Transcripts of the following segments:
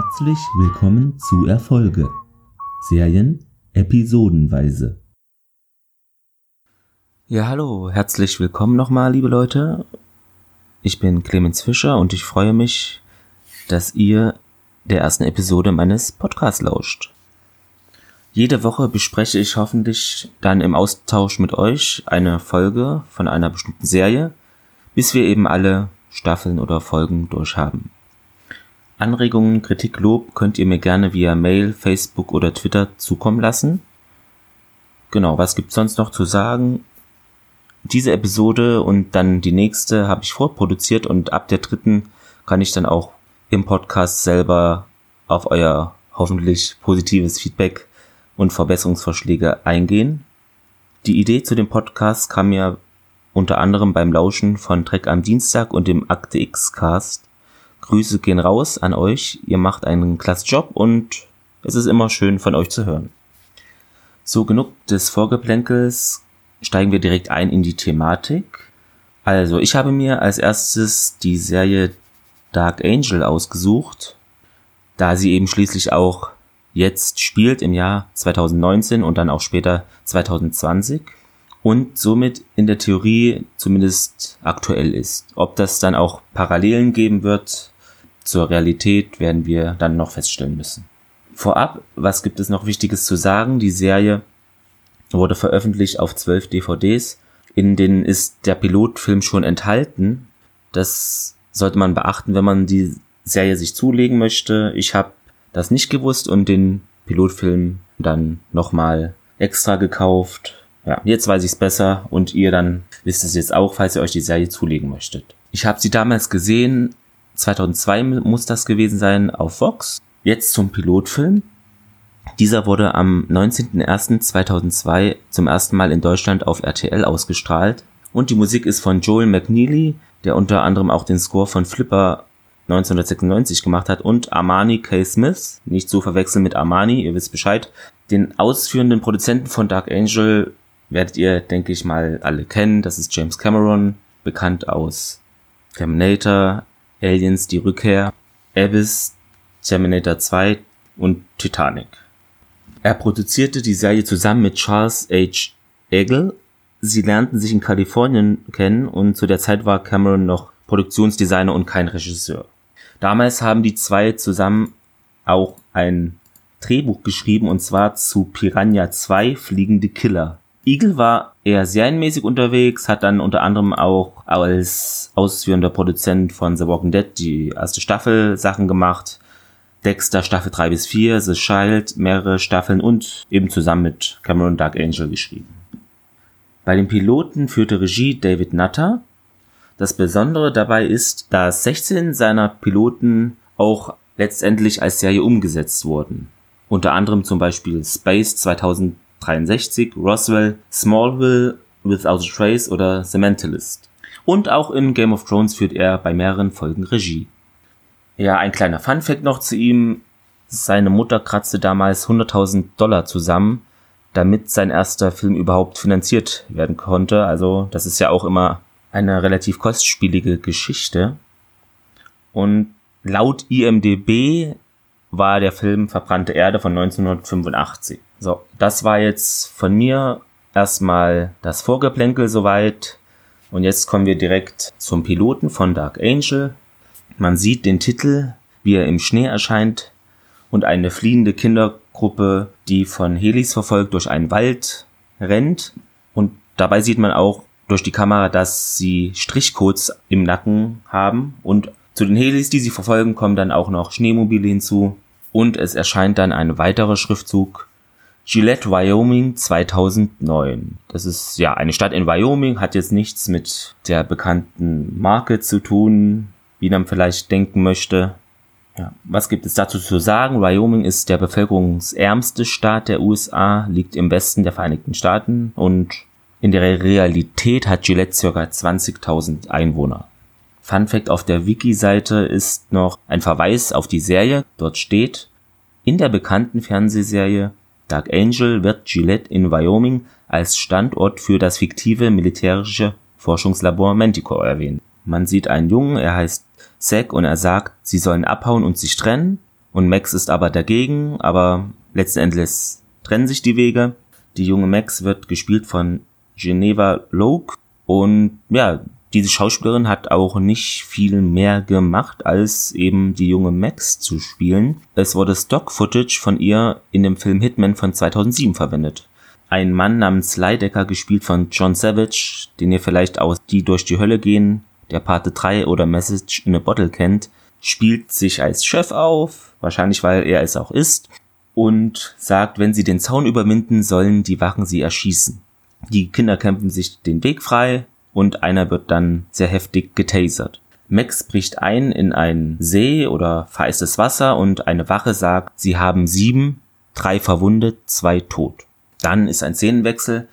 Herzlich willkommen zu Erfolge. Serien episodenweise. Ja, hallo, herzlich willkommen nochmal, liebe Leute. Ich bin Clemens Fischer und ich freue mich, dass ihr der ersten Episode meines Podcasts lauscht. Jede Woche bespreche ich hoffentlich dann im Austausch mit euch eine Folge von einer bestimmten Serie, bis wir eben alle Staffeln oder Folgen durchhaben. Anregungen, Kritik, Lob könnt ihr mir gerne via Mail, Facebook oder Twitter zukommen lassen. Genau, was gibt's sonst noch zu sagen? Diese Episode und dann die nächste habe ich vorproduziert und ab der dritten kann ich dann auch im Podcast selber auf euer hoffentlich positives Feedback und Verbesserungsvorschläge eingehen. Die Idee zu dem Podcast kam mir unter anderem beim Lauschen von Trek am Dienstag und dem Akte X Cast Grüße gehen raus an euch. Ihr macht einen klasse Job und es ist immer schön von euch zu hören. So genug des Vorgeplänkels, steigen wir direkt ein in die Thematik. Also, ich habe mir als erstes die Serie Dark Angel ausgesucht, da sie eben schließlich auch jetzt spielt im Jahr 2019 und dann auch später 2020 und somit in der Theorie zumindest aktuell ist. Ob das dann auch Parallelen geben wird, zur Realität werden wir dann noch feststellen müssen. Vorab, was gibt es noch Wichtiges zu sagen? Die Serie wurde veröffentlicht auf zwölf DVDs. In denen ist der Pilotfilm schon enthalten. Das sollte man beachten, wenn man die Serie sich zulegen möchte. Ich habe das nicht gewusst und den Pilotfilm dann nochmal extra gekauft. Ja, jetzt weiß ich es besser und ihr dann wisst es jetzt auch, falls ihr euch die Serie zulegen möchtet. Ich habe sie damals gesehen 2002 muss das gewesen sein auf Vox. Jetzt zum Pilotfilm. Dieser wurde am 19.01.2002 zum ersten Mal in Deutschland auf RTL ausgestrahlt. Und die Musik ist von Joel McNeely, der unter anderem auch den Score von Flipper 1996 gemacht hat und Armani K. Smith, nicht zu verwechseln mit Armani, ihr wisst Bescheid. Den ausführenden Produzenten von Dark Angel werdet ihr, denke ich mal, alle kennen. Das ist James Cameron, bekannt aus Terminator, Aliens die Rückkehr, Abyss, Terminator 2 und Titanic. Er produzierte die Serie zusammen mit Charles H. Eggle. Sie lernten sich in Kalifornien kennen und zu der Zeit war Cameron noch Produktionsdesigner und kein Regisseur. Damals haben die zwei zusammen auch ein Drehbuch geschrieben und zwar zu Piranha 2 Fliegende Killer. Eagle war eher serienmäßig unterwegs, hat dann unter anderem auch als ausführender Produzent von The Walking Dead die erste Staffel Sachen gemacht. Dexter Staffel 3 bis 4, The Child, mehrere Staffeln und eben zusammen mit Cameron Dark Angel geschrieben. Bei den Piloten führte Regie David Nutter. Das Besondere dabei ist, dass 16 seiner Piloten auch letztendlich als Serie umgesetzt wurden. Unter anderem zum Beispiel Space 2000 63, Roswell, Smallville, Without a Trace oder The Mentalist. Und auch in Game of Thrones führt er bei mehreren Folgen Regie. Ja, ein kleiner Funfact noch zu ihm. Seine Mutter kratzte damals 100.000 Dollar zusammen, damit sein erster Film überhaupt finanziert werden konnte. Also das ist ja auch immer eine relativ kostspielige Geschichte. Und laut IMDB war der Film Verbrannte Erde von 1985. So, das war jetzt von mir erstmal das Vorgeplänkel soweit. Und jetzt kommen wir direkt zum Piloten von Dark Angel. Man sieht den Titel, wie er im Schnee erscheint und eine fliehende Kindergruppe, die von Helis verfolgt durch einen Wald rennt. Und dabei sieht man auch durch die Kamera, dass sie Strichcodes im Nacken haben. Und zu den Helis, die sie verfolgen, kommen dann auch noch Schneemobile hinzu. Und es erscheint dann ein weiterer Schriftzug Gillette, Wyoming 2009. Das ist ja eine Stadt in Wyoming, hat jetzt nichts mit der bekannten Marke zu tun, wie man vielleicht denken möchte. Ja, was gibt es dazu zu sagen? Wyoming ist der bevölkerungsärmste Staat der USA, liegt im Westen der Vereinigten Staaten und in der Realität hat Gillette ca. 20.000 Einwohner. Fun Fact auf der Wiki-Seite ist noch ein Verweis auf die Serie. Dort steht, in der bekannten Fernsehserie Dark Angel wird Gillette in Wyoming als Standort für das fiktive militärische Forschungslabor Manticore erwähnt. Man sieht einen Jungen, er heißt Zack und er sagt, sie sollen abhauen und sich trennen. und Max ist aber dagegen, aber letzten Endes trennen sich die Wege. Die junge Max wird gespielt von Geneva Loke und ja, diese Schauspielerin hat auch nicht viel mehr gemacht, als eben die junge Max zu spielen. Es wurde Stock-Footage von ihr in dem Film Hitman von 2007 verwendet. Ein Mann namens Leidecker, gespielt von John Savage, den ihr vielleicht aus Die durch die Hölle gehen, der Pate 3 oder Message in a Bottle kennt, spielt sich als Chef auf, wahrscheinlich weil er es auch ist, und sagt, wenn sie den Zaun überwinden, sollen die Wachen sie erschießen. Die Kinder kämpfen sich den Weg frei und einer wird dann sehr heftig getasert. Max bricht ein in einen See oder vereistes Wasser und eine Wache sagt, sie haben sieben, drei verwundet, zwei tot. Dann ist ein Szenenwechsel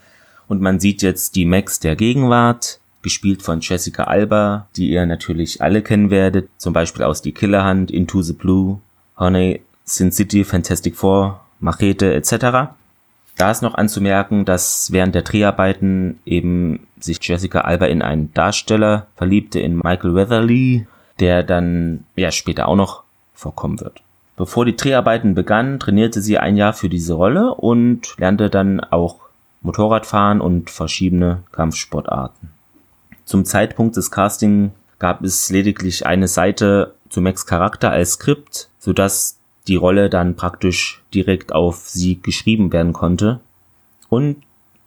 und man sieht jetzt die Max der Gegenwart, gespielt von Jessica Alba, die ihr natürlich alle kennen werdet, zum Beispiel aus Die Killerhand, Into the Blue, Honey, Sin City, Fantastic Four, Machete etc. Da ist noch anzumerken, dass während der Dreharbeiten eben sich Jessica Alba in einen Darsteller verliebte, in Michael Weatherly, der dann ja später auch noch vorkommen wird. Bevor die Dreharbeiten begannen, trainierte sie ein Jahr für diese Rolle und lernte dann auch Motorradfahren und verschiedene Kampfsportarten. Zum Zeitpunkt des Casting gab es lediglich eine Seite zu Max Charakter als Skript, sodass die Rolle dann praktisch direkt auf sie geschrieben werden konnte. Und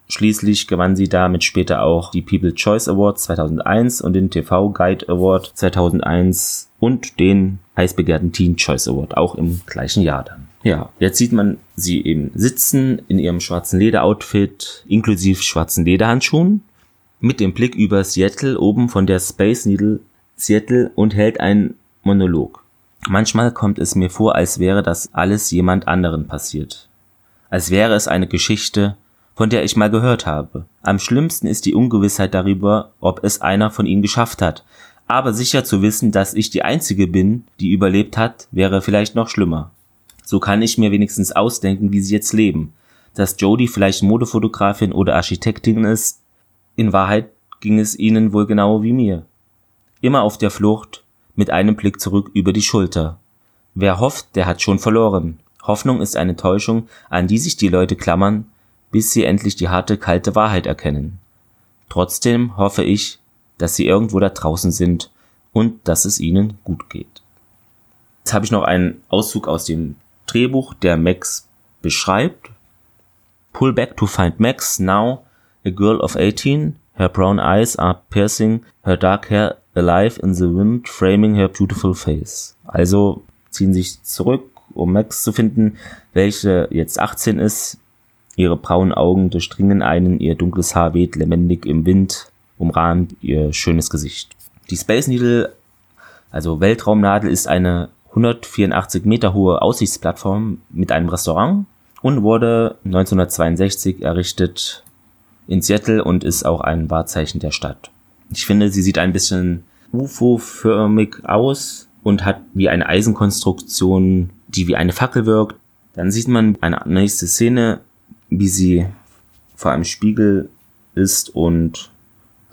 schließlich gewann sie damit später auch die People Choice Award 2001 und den TV Guide Award 2001 und den heißbegehrten Teen Choice Award auch im gleichen Jahr dann. Ja, jetzt sieht man sie eben sitzen in ihrem schwarzen Lederoutfit inklusive schwarzen Lederhandschuhen mit dem Blick über Seattle oben von der Space Needle Seattle und hält einen Monolog. Manchmal kommt es mir vor, als wäre das alles jemand anderen passiert. Als wäre es eine Geschichte, von der ich mal gehört habe. Am schlimmsten ist die Ungewissheit darüber, ob es einer von ihnen geschafft hat. Aber sicher zu wissen, dass ich die Einzige bin, die überlebt hat, wäre vielleicht noch schlimmer. So kann ich mir wenigstens ausdenken, wie sie jetzt leben. Dass Jodie vielleicht Modefotografin oder Architektin ist, in Wahrheit ging es ihnen wohl genau wie mir. Immer auf der Flucht, mit einem Blick zurück über die Schulter. Wer hofft, der hat schon verloren. Hoffnung ist eine Täuschung, an die sich die Leute klammern, bis sie endlich die harte, kalte Wahrheit erkennen. Trotzdem hoffe ich, dass sie irgendwo da draußen sind und dass es ihnen gut geht. Jetzt habe ich noch einen Auszug aus dem Drehbuch, der Max beschreibt. Pull back to find Max now A girl of 18, her brown eyes are piercing, her dark hair alive in the wind, framing her beautiful face. Also ziehen sich zurück, um Max zu finden, welche jetzt 18 ist. Ihre braunen Augen durchdringen einen, ihr dunkles Haar weht lebendig im Wind, umrahmt ihr schönes Gesicht. Die Space Needle, also Weltraumnadel, ist eine 184 Meter hohe Aussichtsplattform mit einem Restaurant und wurde 1962 errichtet in Seattle und ist auch ein Wahrzeichen der Stadt. Ich finde, sie sieht ein bisschen UFO-förmig aus und hat wie eine Eisenkonstruktion, die wie eine Fackel wirkt. Dann sieht man eine nächste Szene, wie sie vor einem Spiegel ist und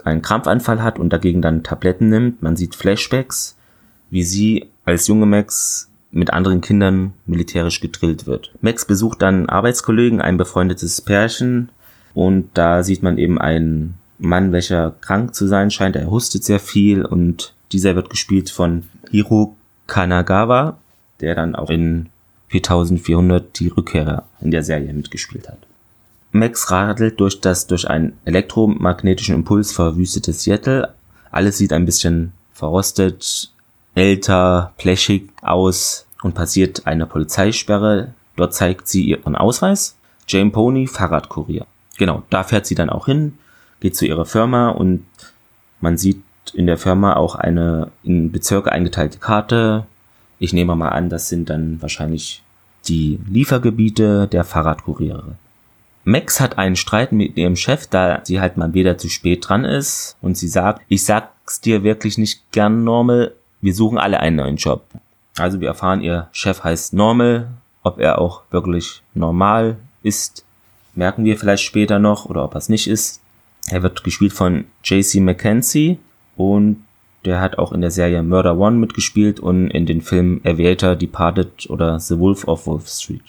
einen Krampfanfall hat und dagegen dann Tabletten nimmt. Man sieht Flashbacks, wie sie als junge Max mit anderen Kindern militärisch gedrillt wird. Max besucht dann Arbeitskollegen, ein befreundetes Pärchen, und da sieht man eben einen Mann, welcher krank zu sein scheint. Er hustet sehr viel und dieser wird gespielt von Hiro Kanagawa, der dann auch in 4400 die Rückkehrer in der Serie mitgespielt hat. Max radelt durch das durch einen elektromagnetischen Impuls verwüstete Seattle. Alles sieht ein bisschen verrostet, älter, plächig aus und passiert eine Polizeisperre. Dort zeigt sie ihren Ausweis. Jane Pony, Fahrradkurier genau, da fährt sie dann auch hin, geht zu ihrer Firma und man sieht in der Firma auch eine in Bezirke eingeteilte Karte. Ich nehme mal an, das sind dann wahrscheinlich die Liefergebiete der Fahrradkuriere. Max hat einen Streit mit ihrem Chef, da sie halt mal wieder zu spät dran ist und sie sagt, ich sag's dir wirklich nicht gern, Normal, wir suchen alle einen neuen Job. Also wir erfahren, ihr Chef heißt Normal, ob er auch wirklich normal ist, merken wir vielleicht später noch oder ob er es nicht ist. Er wird gespielt von JC McKenzie und Der hat auch in der Serie Murder One mitgespielt und in den Filmen Aviator, Departed oder The Wolf of Wolf Street.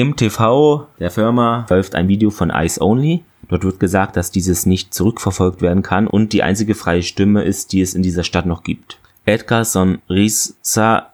Im TV der Firma läuft ein Video von Ice Only. Dort wird gesagt, dass dieses nicht zurückverfolgt werden kann und die einzige freie Stimme ist, die es in dieser Stadt noch gibt. Edgar Sonrisa,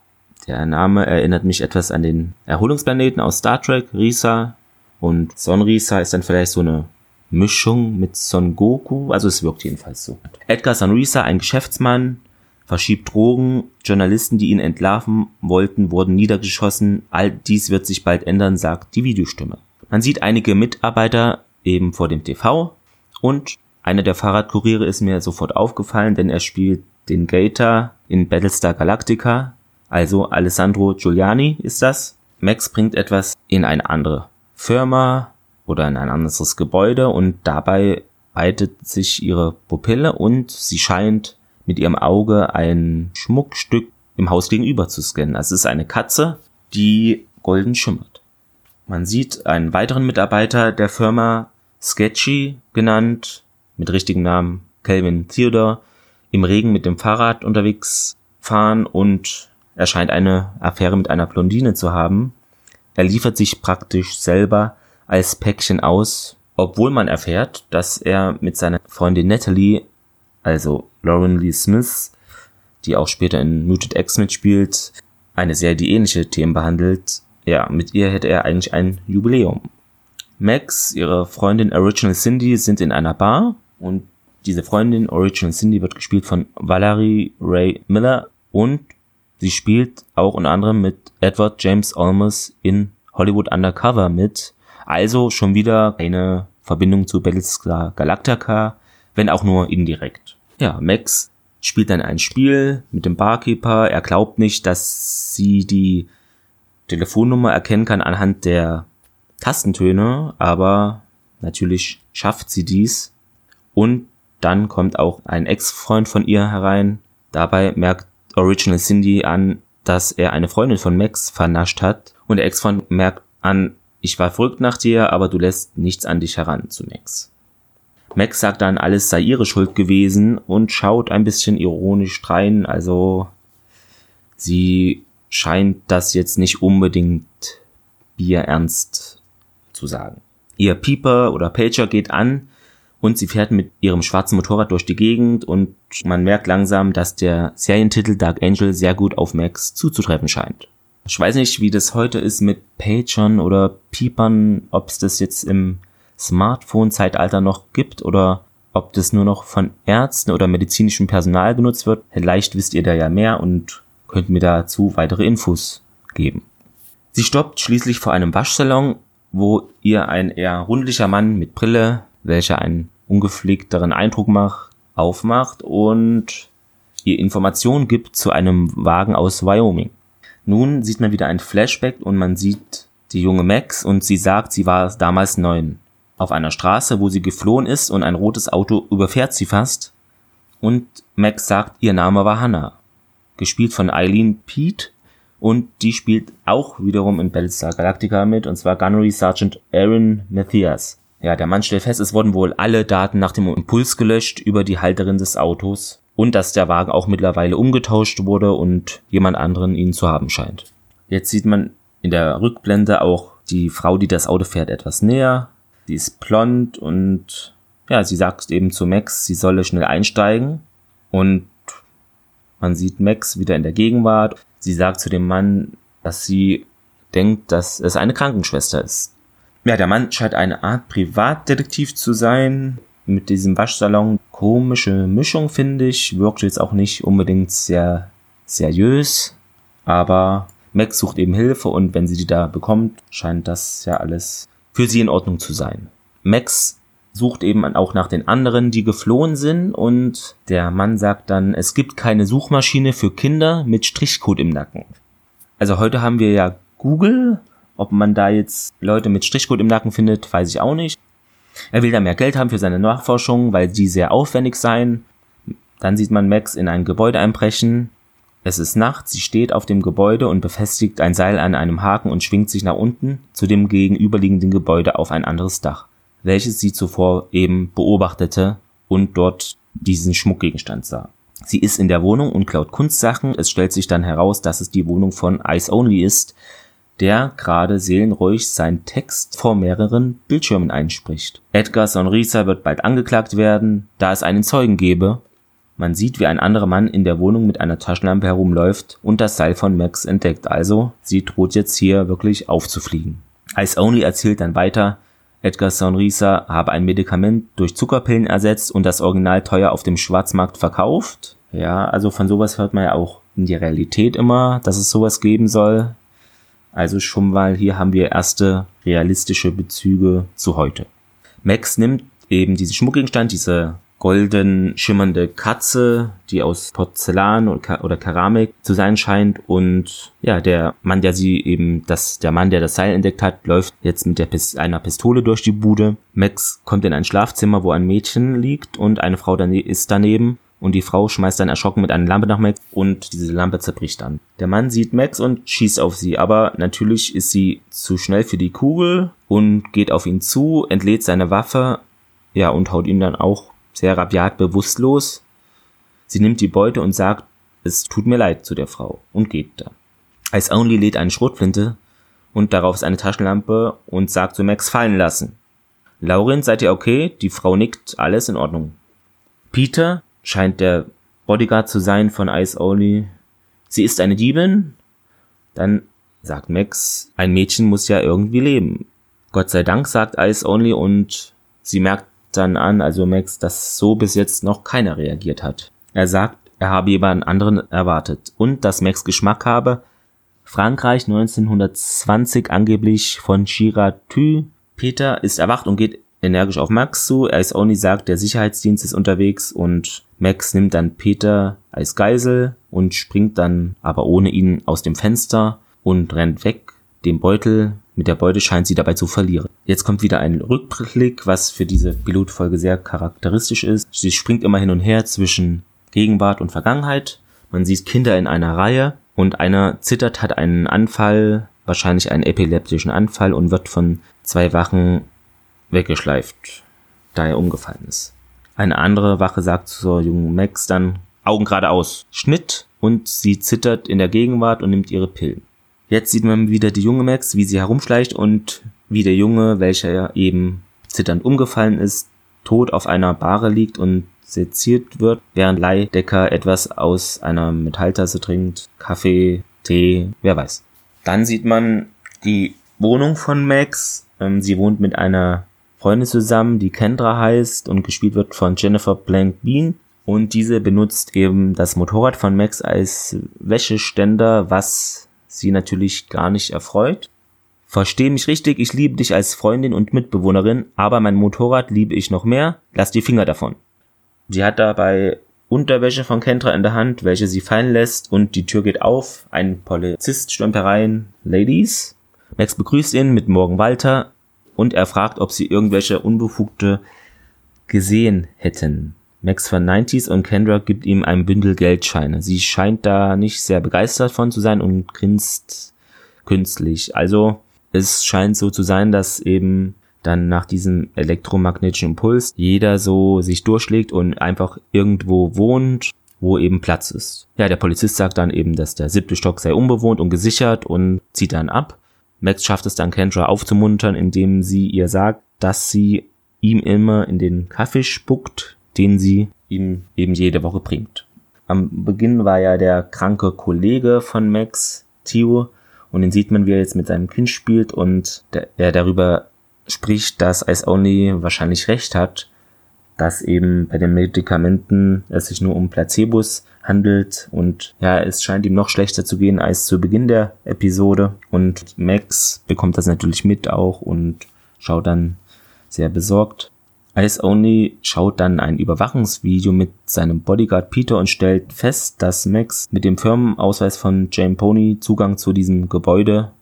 der Name erinnert mich etwas an den Erholungsplaneten aus Star Trek, Risa. Und Sonrisa ist dann vielleicht so eine Mischung mit Son Goku, also es wirkt jedenfalls so. Edgar Sonrisa, ein Geschäftsmann, verschiebt Drogen, Journalisten, die ihn entlarven wollten, wurden niedergeschossen. All dies wird sich bald ändern, sagt die Videostimme. Man sieht einige Mitarbeiter eben vor dem TV und einer der Fahrradkuriere ist mir sofort aufgefallen, denn er spielt den Gator in Battlestar Galactica, also Alessandro Giuliani ist das. Max bringt etwas in eine andere Firma, oder in ein anderes Gebäude und dabei weitet sich ihre Pupille und sie scheint mit ihrem Auge ein Schmuckstück im Haus gegenüber zu scannen. Es ist eine Katze, die golden schimmert. Man sieht einen weiteren Mitarbeiter der Firma Sketchy genannt, mit richtigen Namen Calvin Theodore, im Regen mit dem Fahrrad unterwegs fahren und er scheint eine Affäre mit einer Blondine zu haben. Er liefert sich praktisch selber als Päckchen aus, obwohl man erfährt, dass er mit seiner Freundin Natalie, also Lauren Lee Smith, die auch später in Muted X mitspielt, eine Serie, die ähnliche Themen behandelt. Ja, mit ihr hätte er eigentlich ein Jubiläum. Max, ihre Freundin Original Cindy sind in einer Bar und diese Freundin Original Cindy wird gespielt von Valerie Ray Miller und sie spielt auch unter anderem mit Edward James Olmos in Hollywood Undercover mit also schon wieder eine Verbindung zu Battlestar Galactica, wenn auch nur indirekt. Ja, Max spielt dann ein Spiel mit dem Barkeeper. Er glaubt nicht, dass sie die Telefonnummer erkennen kann anhand der Tastentöne, aber natürlich schafft sie dies. Und dann kommt auch ein Ex-Freund von ihr herein. Dabei merkt Original Cindy an, dass er eine Freundin von Max vernascht hat. Und der Ex-Freund merkt an, ich war verrückt nach dir, aber du lässt nichts an dich heran zu Max. Max sagt dann, alles sei ihre Schuld gewesen und schaut ein bisschen ironisch rein, also sie scheint das jetzt nicht unbedingt bierernst zu sagen. Ihr Pieper oder Pager geht an und sie fährt mit ihrem schwarzen Motorrad durch die Gegend und man merkt langsam, dass der Serientitel Dark Angel sehr gut auf Max zuzutreffen scheint. Ich weiß nicht, wie das heute ist mit Pagern oder Piepern, ob es das jetzt im Smartphone-Zeitalter noch gibt oder ob das nur noch von Ärzten oder medizinischem Personal genutzt wird. Vielleicht wisst ihr da ja mehr und könnt mir dazu weitere Infos geben. Sie stoppt schließlich vor einem Waschsalon, wo ihr ein eher rundlicher Mann mit Brille, welcher einen ungepflegteren Eindruck macht, aufmacht und ihr Informationen gibt zu einem Wagen aus Wyoming. Nun sieht man wieder ein Flashback und man sieht die junge Max und sie sagt, sie war damals neun. Auf einer Straße, wo sie geflohen ist und ein rotes Auto überfährt sie fast. Und Max sagt, ihr Name war Hannah. Gespielt von Eileen Pete und die spielt auch wiederum in Battlestar Galactica mit und zwar Gunnery Sergeant Aaron Matthias. Ja, der Mann stellt fest, es wurden wohl alle Daten nach dem Impuls gelöscht über die Halterin des Autos und dass der Wagen auch mittlerweile umgetauscht wurde und jemand anderen ihn zu haben scheint. Jetzt sieht man in der Rückblende auch die Frau, die das Auto fährt, etwas näher. Die ist blond und ja, sie sagt eben zu Max, sie solle schnell einsteigen und man sieht Max wieder in der Gegenwart. Sie sagt zu dem Mann, dass sie denkt, dass es eine Krankenschwester ist. Ja, der Mann scheint eine Art Privatdetektiv zu sein, mit diesem Waschsalon komische Mischung, finde ich. Wirkt jetzt auch nicht unbedingt sehr seriös, aber Max sucht eben Hilfe und wenn sie die da bekommt, scheint das ja alles für sie in Ordnung zu sein. Max sucht eben auch nach den anderen, die geflohen sind und der Mann sagt dann, es gibt keine Suchmaschine für Kinder mit Strichcode im Nacken. Also heute haben wir ja Google, ob man da jetzt Leute mit Strichcode im Nacken findet, weiß ich auch nicht. Er will da mehr Geld haben für seine Nachforschungen, weil die sehr aufwendig seien. Dann sieht man Max in ein Gebäude einbrechen. Es ist Nacht, sie steht auf dem Gebäude und befestigt ein Seil an einem Haken und schwingt sich nach unten zu dem gegenüberliegenden Gebäude auf ein anderes Dach, welches sie zuvor eben beobachtete und dort diesen Schmuckgegenstand sah. Sie ist in der Wohnung und klaut Kunstsachen. Es stellt sich dann heraus, dass es die Wohnung von Ice Only ist, der gerade seelenruhig seinen Text vor mehreren Bildschirmen einspricht. Edgar Sonrisa wird bald angeklagt werden, da es einen Zeugen gebe. Man sieht, wie ein anderer Mann in der Wohnung mit einer Taschenlampe herumläuft und das Seil von Max entdeckt. Also, sie droht jetzt hier wirklich aufzufliegen. Ice Only erzählt dann weiter, Edgar Sonrisa habe ein Medikament durch Zuckerpillen ersetzt und das Original teuer auf dem Schwarzmarkt verkauft. Ja, also von sowas hört man ja auch in die Realität immer, dass es sowas geben soll. Also schon mal hier haben wir erste realistische Bezüge zu heute. Max nimmt eben diesen Schmuckgegenstand, diese golden schimmernde Katze, die aus Porzellan oder Keramik zu sein scheint und ja, der Mann, der sie eben, das, der Mann, der das Seil entdeckt hat, läuft jetzt mit der Pist einer Pistole durch die Bude. Max kommt in ein Schlafzimmer, wo ein Mädchen liegt und eine Frau dane ist daneben und die Frau schmeißt dann erschrocken mit einer Lampe nach Max und diese Lampe zerbricht dann. Der Mann sieht Max und schießt auf sie, aber natürlich ist sie zu schnell für die Kugel und geht auf ihn zu, entlädt seine Waffe, ja, und haut ihn dann auch sehr rabiat bewusstlos. Sie nimmt die Beute und sagt, es tut mir leid zu der Frau und geht dann. Ice Only lädt eine Schrotflinte und darauf ist eine Taschenlampe und sagt zu Max fallen lassen. Laurin, seid ihr okay? Die Frau nickt, alles in Ordnung. Peter scheint der Bodyguard zu sein von Ice Only. Sie ist eine Diebin? Dann sagt Max, ein Mädchen muss ja irgendwie leben. Gott sei Dank, sagt Ice Only und sie merkt dann an, also Max, dass so bis jetzt noch keiner reagiert hat. Er sagt, er habe jemanden anderen erwartet und dass Max Geschmack habe. Frankreich 1920 angeblich von Girardot. Peter ist erwacht und geht energisch auf Max zu. Er ist nicht sagt, der Sicherheitsdienst ist unterwegs und Max nimmt dann Peter als Geisel und springt dann aber ohne ihn aus dem Fenster und rennt weg. Den Beutel, mit der Beute scheint sie dabei zu verlieren. Jetzt kommt wieder ein Rückblick, was für diese Pilotfolge sehr charakteristisch ist. Sie springt immer hin und her zwischen Gegenwart und Vergangenheit. Man sieht Kinder in einer Reihe und einer zittert, hat einen Anfall, wahrscheinlich einen epileptischen Anfall und wird von zwei Wachen weggeschleift, da er umgefallen ist. Eine andere Wache sagt zur jungen Max dann Augen geradeaus, Schnitt und sie zittert in der Gegenwart und nimmt ihre Pillen. Jetzt sieht man wieder die junge Max, wie sie herumschleicht und wie der Junge, welcher eben zitternd umgefallen ist, tot auf einer Bahre liegt und seziert wird, während Leidecker etwas aus einer Metalltasse trinkt, Kaffee, Tee, wer weiß. Dann sieht man die Wohnung von Max. Ähm, sie wohnt mit einer Freundin zusammen, die Kendra heißt und gespielt wird von Jennifer Blank Bean. Und diese benutzt eben das Motorrad von Max als Wäscheständer, was sie natürlich gar nicht erfreut. Versteh mich richtig, ich liebe dich als Freundin und Mitbewohnerin, aber mein Motorrad liebe ich noch mehr, lass die Finger davon. Sie hat dabei Unterwäsche von Kendra in der Hand, welche sie fallen lässt und die Tür geht auf. Ein Polizist stürmt herein. Ladies. Max begrüßt ihn mit Morgen Walter und er fragt, ob sie irgendwelche Unbefugte gesehen hätten. Max von 90s und Kendra gibt ihm ein Bündel Geldscheine. Sie scheint da nicht sehr begeistert von zu sein und grinst künstlich. Also es scheint so zu sein, dass eben dann nach diesem elektromagnetischen Impuls jeder so sich durchschlägt und einfach irgendwo wohnt, wo eben Platz ist. Ja, der Polizist sagt dann eben, dass der siebte Stock sei unbewohnt und gesichert und zieht dann ab. Max schafft es dann Kendra aufzumuntern, indem sie ihr sagt, dass sie ihm immer in den Kaffee spuckt, den sie ihm eben jede Woche bringt. Am Beginn war ja der kranke Kollege von Max, Theo, und den sieht man, wie er jetzt mit seinem Kind spielt und er darüber spricht, dass Ice Only wahrscheinlich recht hat, dass eben bei den Medikamenten es sich nur um Placebos handelt und ja, es scheint ihm noch schlechter zu gehen als zu Beginn der Episode und Max bekommt das natürlich mit auch und schaut dann sehr besorgt Ice Only schaut dann ein Überwachungsvideo mit seinem Bodyguard Peter und stellt fest, dass Max mit dem Firmenausweis von Jane Pony Zugang zu diesem Gebäude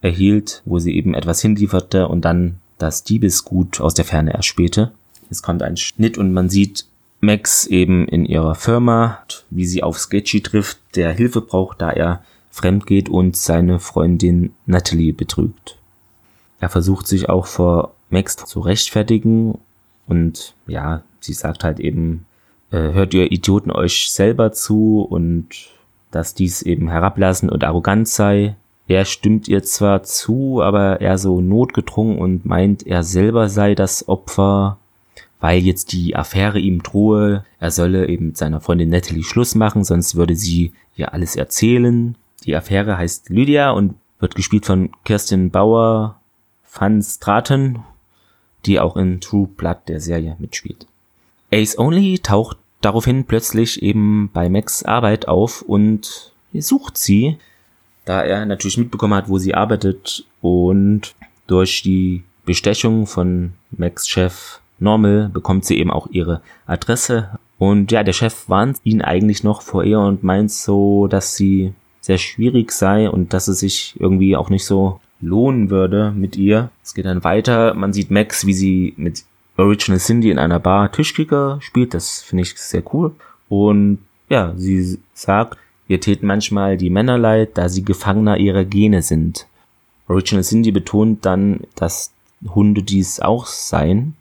erhielt, wo sie eben etwas hinlieferte und dann das Diebesgut aus der Ferne erspähte. Es kommt ein Schnitt und man sieht Max eben in ihrer Firma, wie sie auf Sketchy trifft, der Hilfe braucht, da er fremd geht und seine Freundin Natalie betrügt. Er versucht sich auch vor Max zu rechtfertigen und ja, sie sagt halt eben, äh, hört ihr Idioten euch selber zu und dass dies eben herablassen und arrogant sei. Er stimmt ihr zwar zu, aber er so notgedrungen und meint, er selber sei das Opfer, weil jetzt die Affäre ihm drohe. Er solle eben mit seiner Freundin Natalie Schluss machen, sonst würde sie ihr alles erzählen. Die Affäre heißt Lydia und wird gespielt von Kirsten Bauer van Straten, die auch in True Blood der Serie mitspielt. Ace Only taucht daraufhin plötzlich eben bei Max Arbeit auf und sucht sie, da er natürlich mitbekommen hat, wo sie arbeitet und durch die Bestechung von Max Chef Normal bekommt sie eben auch ihre Adresse und ja, der Chef warnt ihn eigentlich noch vor ihr und meint so, dass sie sehr schwierig sei und dass es sich irgendwie auch nicht so lohnen würde mit ihr. Es geht dann weiter, man sieht Max, wie sie mit Original Cindy in einer Bar Tischkicker spielt. Das finde ich sehr cool. Und ja, sie sagt, ihr täten manchmal die Männer leid, da sie Gefangener ihrer Gene sind. Original Cindy betont dann, dass Hunde dies auch seien.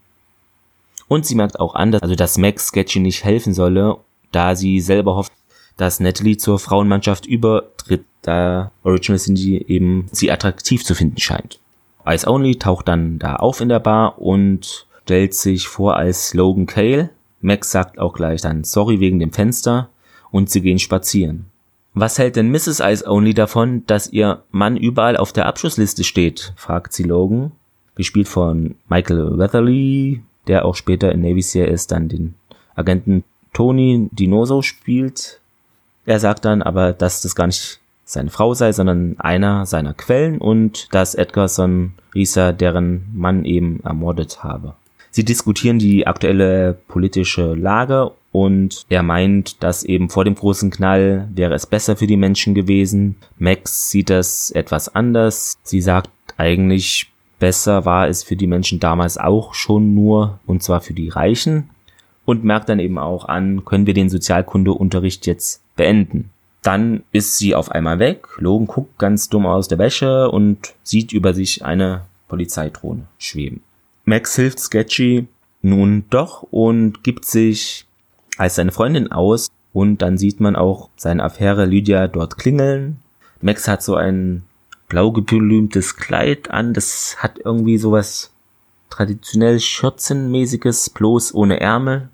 Und sie merkt auch an, dass, also dass Max Sketchy nicht helfen solle, da sie selber hofft, dass Natalie zur Frauenmannschaft übertritt, da Original Cindy eben sie attraktiv zu finden scheint. Ice Only taucht dann da auf in der Bar und stellt sich vor als Logan Cale. Max sagt auch gleich dann sorry wegen dem Fenster und sie gehen spazieren. Was hält denn Mrs. Ice Only davon, dass ihr Mann überall auf der Abschlussliste steht? fragt sie Logan. Gespielt von Michael Weatherly, der auch später in Navy CIS dann den Agenten Tony Dinoso spielt. Er sagt dann aber, dass das gar nicht seine Frau sei, sondern einer seiner Quellen und dass Edgarson Risa deren Mann eben ermordet habe. Sie diskutieren die aktuelle politische Lage und er meint, dass eben vor dem großen Knall wäre es besser für die Menschen gewesen. Max sieht das etwas anders. Sie sagt eigentlich, besser war es für die Menschen damals auch schon nur, und zwar für die Reichen. Und merkt dann eben auch an, können wir den Sozialkundeunterricht jetzt beenden. Dann ist sie auf einmal weg. Logan guckt ganz dumm aus der Wäsche und sieht über sich eine Polizeidrohne schweben. Max hilft Sketchy nun doch und gibt sich als seine Freundin aus und dann sieht man auch seine Affäre Lydia dort klingeln. Max hat so ein blau geblümtes Kleid an, das hat irgendwie sowas traditionell Schürzenmäßiges, bloß ohne Ärmel.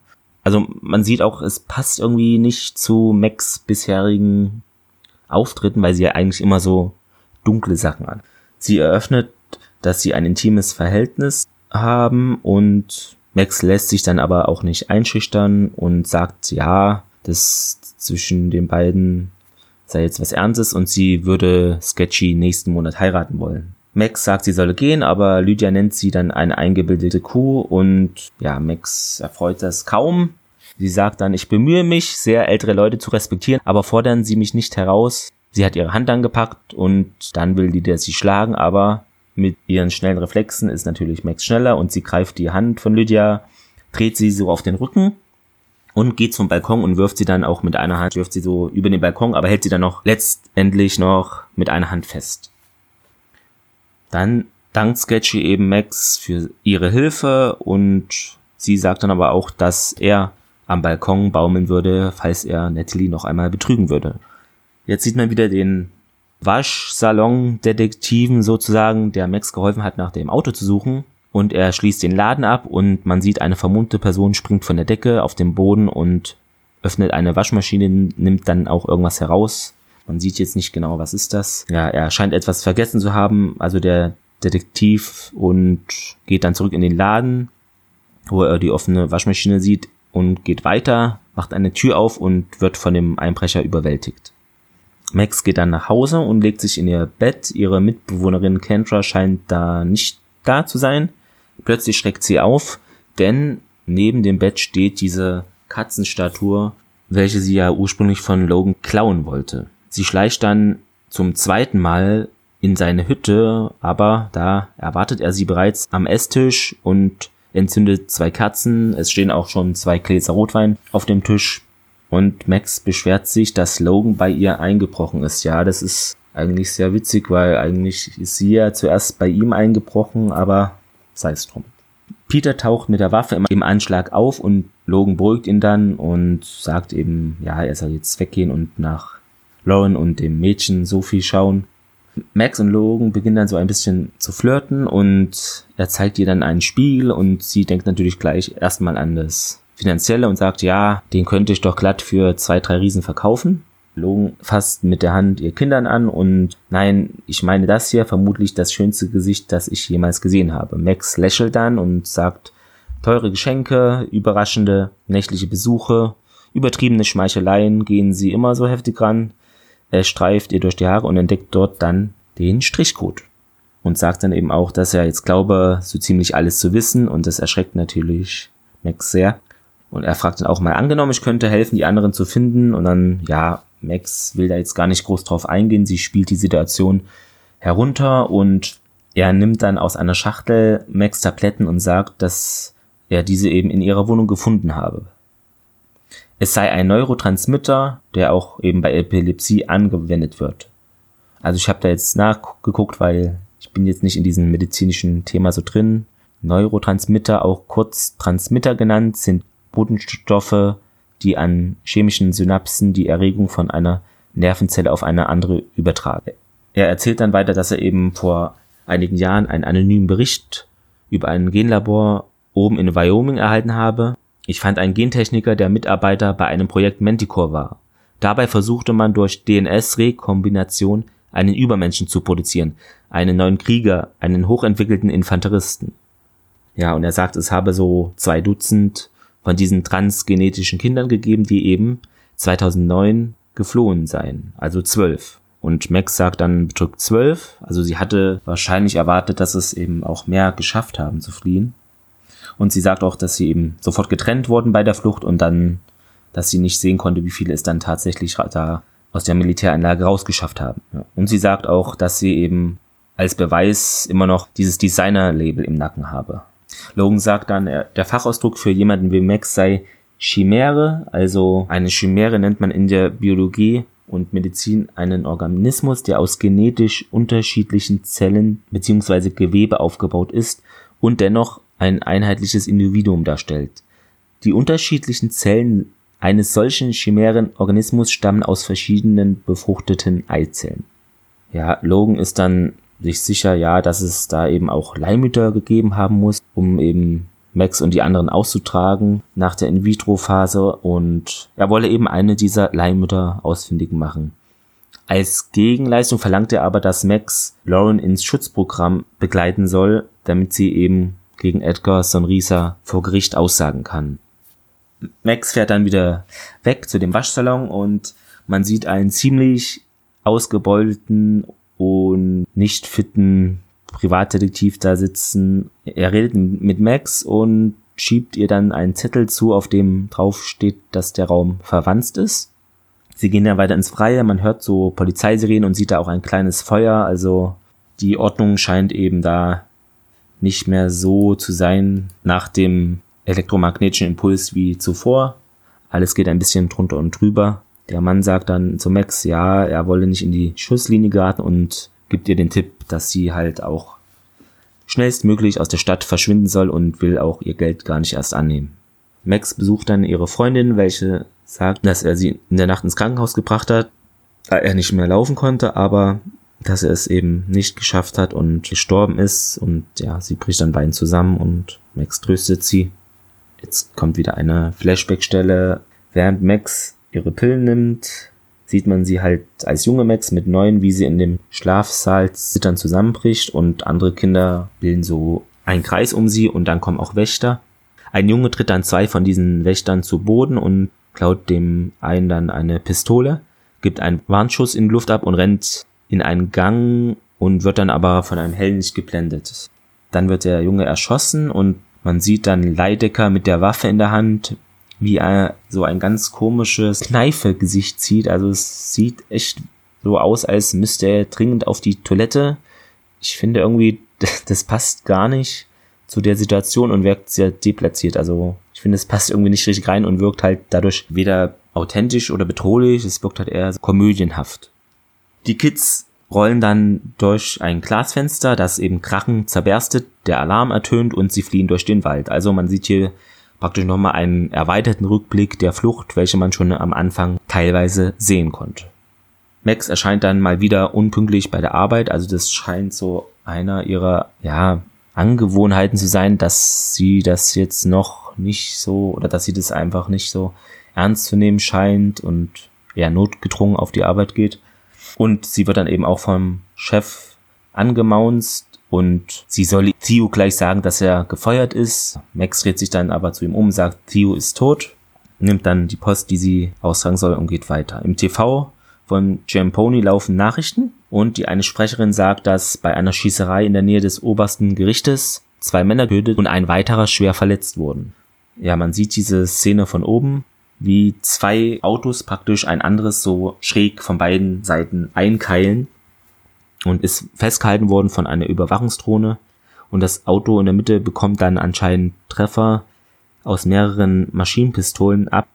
Also man sieht auch, es passt irgendwie nicht zu Max bisherigen Auftritten, weil sie ja eigentlich immer so dunkle Sachen an. Sie eröffnet, dass sie ein intimes Verhältnis haben und Max lässt sich dann aber auch nicht einschüchtern und sagt, ja, das zwischen den beiden sei jetzt was Ernstes und sie würde Sketchy nächsten Monat heiraten wollen. Max sagt, sie solle gehen, aber Lydia nennt sie dann eine eingebildete Kuh und ja, Max erfreut das kaum. Sie sagt dann, ich bemühe mich, sehr ältere Leute zu respektieren, aber fordern sie mich nicht heraus. Sie hat ihre Hand angepackt und dann will Lydia sie schlagen, aber mit ihren schnellen Reflexen ist natürlich Max schneller und sie greift die Hand von Lydia, dreht sie so auf den Rücken und geht zum Balkon und wirft sie dann auch mit einer Hand, wirft sie so über den Balkon, aber hält sie dann noch letztendlich noch mit einer Hand fest. Dann dankt Sketchy eben Max für ihre Hilfe und sie sagt dann aber auch, dass er am Balkon baumeln würde, falls er Natalie noch einmal betrügen würde. Jetzt sieht man wieder den Waschsalon-Detektiven sozusagen, der Max geholfen hat, nach dem Auto zu suchen. Und er schließt den Laden ab und man sieht, eine vermummte Person springt von der Decke auf den Boden und öffnet eine Waschmaschine, nimmt dann auch irgendwas heraus. Man sieht jetzt nicht genau, was ist das. Ja, er scheint etwas vergessen zu haben, also der Detektiv und geht dann zurück in den Laden, wo er die offene Waschmaschine sieht und geht weiter, macht eine Tür auf und wird von dem Einbrecher überwältigt. Max geht dann nach Hause und legt sich in ihr Bett. Ihre Mitbewohnerin Kendra scheint da nicht da zu sein. Plötzlich schreckt sie auf, denn neben dem Bett steht diese Katzenstatue, welche sie ja ursprünglich von Logan klauen wollte. Sie schleicht dann zum zweiten Mal in seine Hütte, aber da erwartet er sie bereits am Esstisch und entzündet zwei Katzen. Es stehen auch schon zwei Gläser Rotwein auf dem Tisch. Und Max beschwert sich, dass Logan bei ihr eingebrochen ist. Ja, das ist eigentlich sehr witzig, weil eigentlich ist sie ja zuerst bei ihm eingebrochen, aber sei es drum. Peter taucht mit der Waffe im Anschlag auf und Logan beruhigt ihn dann und sagt eben, ja, er soll jetzt weggehen und nach Lauren und dem Mädchen Sophie schauen. Max und Logan beginnen dann so ein bisschen zu flirten und er zeigt ihr dann einen Spiegel und sie denkt natürlich gleich erstmal an das Finanzielle und sagt, ja, den könnte ich doch glatt für zwei, drei Riesen verkaufen. Logan fasst mit der Hand ihr Kindern an und nein, ich meine das hier, vermutlich das schönste Gesicht, das ich jemals gesehen habe. Max lächelt dann und sagt, teure Geschenke, überraschende nächtliche Besuche, übertriebene Schmeicheleien gehen sie immer so heftig ran. Er streift ihr durch die Haare und entdeckt dort dann den Strichcode. Und sagt dann eben auch, dass er jetzt glaube, so ziemlich alles zu wissen und das erschreckt natürlich Max sehr. Und er fragt dann auch mal, angenommen, ich könnte helfen, die anderen zu finden. Und dann, ja, Max will da jetzt gar nicht groß drauf eingehen. Sie spielt die Situation herunter und er nimmt dann aus einer Schachtel Max Tabletten und sagt, dass er diese eben in ihrer Wohnung gefunden habe. Es sei ein Neurotransmitter, der auch eben bei Epilepsie angewendet wird. Also ich habe da jetzt nachgeguckt, weil ich bin jetzt nicht in diesem medizinischen Thema so drin. Neurotransmitter, auch kurz Transmitter genannt, sind Botenstoffe, die an chemischen Synapsen die Erregung von einer Nervenzelle auf eine andere übertragen. Er erzählt dann weiter, dass er eben vor einigen Jahren einen anonymen Bericht über ein Genlabor oben in Wyoming erhalten habe. Ich fand einen Gentechniker, der Mitarbeiter bei einem Projekt Manticore war. Dabei versuchte man durch DNS-Rekombination einen Übermenschen zu produzieren, einen neuen Krieger, einen hochentwickelten Infanteristen. Ja, und er sagt, es habe so zwei Dutzend von diesen transgenetischen Kindern gegeben, die eben 2009 geflohen seien, also zwölf. Und Max sagt dann bedrückt zwölf, also sie hatte wahrscheinlich erwartet, dass es eben auch mehr geschafft haben zu fliehen. Und sie sagt auch, dass sie eben sofort getrennt wurden bei der Flucht und dann, dass sie nicht sehen konnte, wie viele es dann tatsächlich da aus der Militäranlage rausgeschafft haben. Und sie sagt auch, dass sie eben als Beweis immer noch dieses Designer-Label im Nacken habe. Logan sagt dann, der Fachausdruck für jemanden wie Max sei Chimäre, also eine Chimäre nennt man in der Biologie und Medizin einen Organismus, der aus genetisch unterschiedlichen Zellen bzw. Gewebe aufgebaut ist und dennoch ein einheitliches Individuum darstellt. Die unterschiedlichen Zellen eines solchen chimären Organismus stammen aus verschiedenen befruchteten Eizellen. Ja, Logan ist dann sich sicher, ja, dass es da eben auch Leihmütter gegeben haben muss, um eben Max und die anderen auszutragen nach der In-vitro-Phase und er wolle eben eine dieser Leihmütter ausfindig machen. Als Gegenleistung verlangt er aber, dass Max Lauren ins Schutzprogramm begleiten soll, damit sie eben gegen Edgar Sonrisa vor Gericht aussagen kann. Max fährt dann wieder weg zu dem Waschsalon und man sieht einen ziemlich ausgebeulten und nicht fitten Privatdetektiv da sitzen. Er redet mit Max und schiebt ihr dann einen Zettel zu, auf dem drauf steht, dass der Raum verwandt ist. Sie gehen dann weiter ins Freie, man hört so Polizeisirenen und sieht da auch ein kleines Feuer, also die Ordnung scheint eben da nicht mehr so zu sein nach dem elektromagnetischen Impuls wie zuvor. Alles geht ein bisschen drunter und drüber. Der Mann sagt dann zu Max, ja, er wolle nicht in die Schusslinie geraten und gibt ihr den Tipp, dass sie halt auch schnellstmöglich aus der Stadt verschwinden soll und will auch ihr Geld gar nicht erst annehmen. Max besucht dann ihre Freundin, welche sagt, dass er sie in der Nacht ins Krankenhaus gebracht hat, da er nicht mehr laufen konnte, aber dass er es eben nicht geschafft hat und gestorben ist und ja, sie bricht dann beiden zusammen und Max tröstet sie. Jetzt kommt wieder eine Flashback-Stelle, während Max ihre Pillen nimmt, sieht man sie halt als junge Max mit neun, wie sie in dem Schlafsaal zittern zusammenbricht und andere Kinder bilden so einen Kreis um sie und dann kommen auch Wächter. Ein Junge tritt dann zwei von diesen Wächtern zu Boden und klaut dem einen dann eine Pistole, gibt einen Warnschuss in die Luft ab und rennt in einen Gang und wird dann aber von einem hellen Licht geblendet. Dann wird der Junge erschossen und man sieht dann Leidecker mit der Waffe in der Hand wie er so ein ganz komisches Kneifegesicht zieht. Also es sieht echt so aus, als müsste er dringend auf die Toilette. Ich finde irgendwie, das passt gar nicht zu der Situation und wirkt sehr deplatziert. Also ich finde, es passt irgendwie nicht richtig rein und wirkt halt dadurch weder authentisch oder bedrohlich. Es wirkt halt eher komödienhaft. Die Kids rollen dann durch ein Glasfenster, das eben krachen zerberstet, der Alarm ertönt und sie fliehen durch den Wald. Also man sieht hier praktisch nochmal einen erweiterten Rückblick der Flucht, welche man schon am Anfang teilweise sehen konnte. Max erscheint dann mal wieder unpünktlich bei der Arbeit, also das scheint so einer ihrer, ja, Angewohnheiten zu sein, dass sie das jetzt noch nicht so, oder dass sie das einfach nicht so ernst zu nehmen scheint und eher notgedrungen auf die Arbeit geht. Und sie wird dann eben auch vom Chef angemaunzt und sie soll Theo gleich sagen, dass er gefeuert ist. Max dreht sich dann aber zu ihm um, sagt, Theo ist tot, nimmt dann die Post, die sie austragen soll und geht weiter. Im TV von Giamponi laufen Nachrichten und die eine Sprecherin sagt, dass bei einer Schießerei in der Nähe des obersten Gerichtes zwei Männer getötet und ein weiterer schwer verletzt wurden. Ja, man sieht diese Szene von oben, wie zwei Autos praktisch ein anderes so schräg von beiden Seiten einkeilen und ist festgehalten worden von einer Überwachungsdrohne und das Auto in der Mitte bekommt dann anscheinend Treffer aus mehreren Maschinenpistolen ab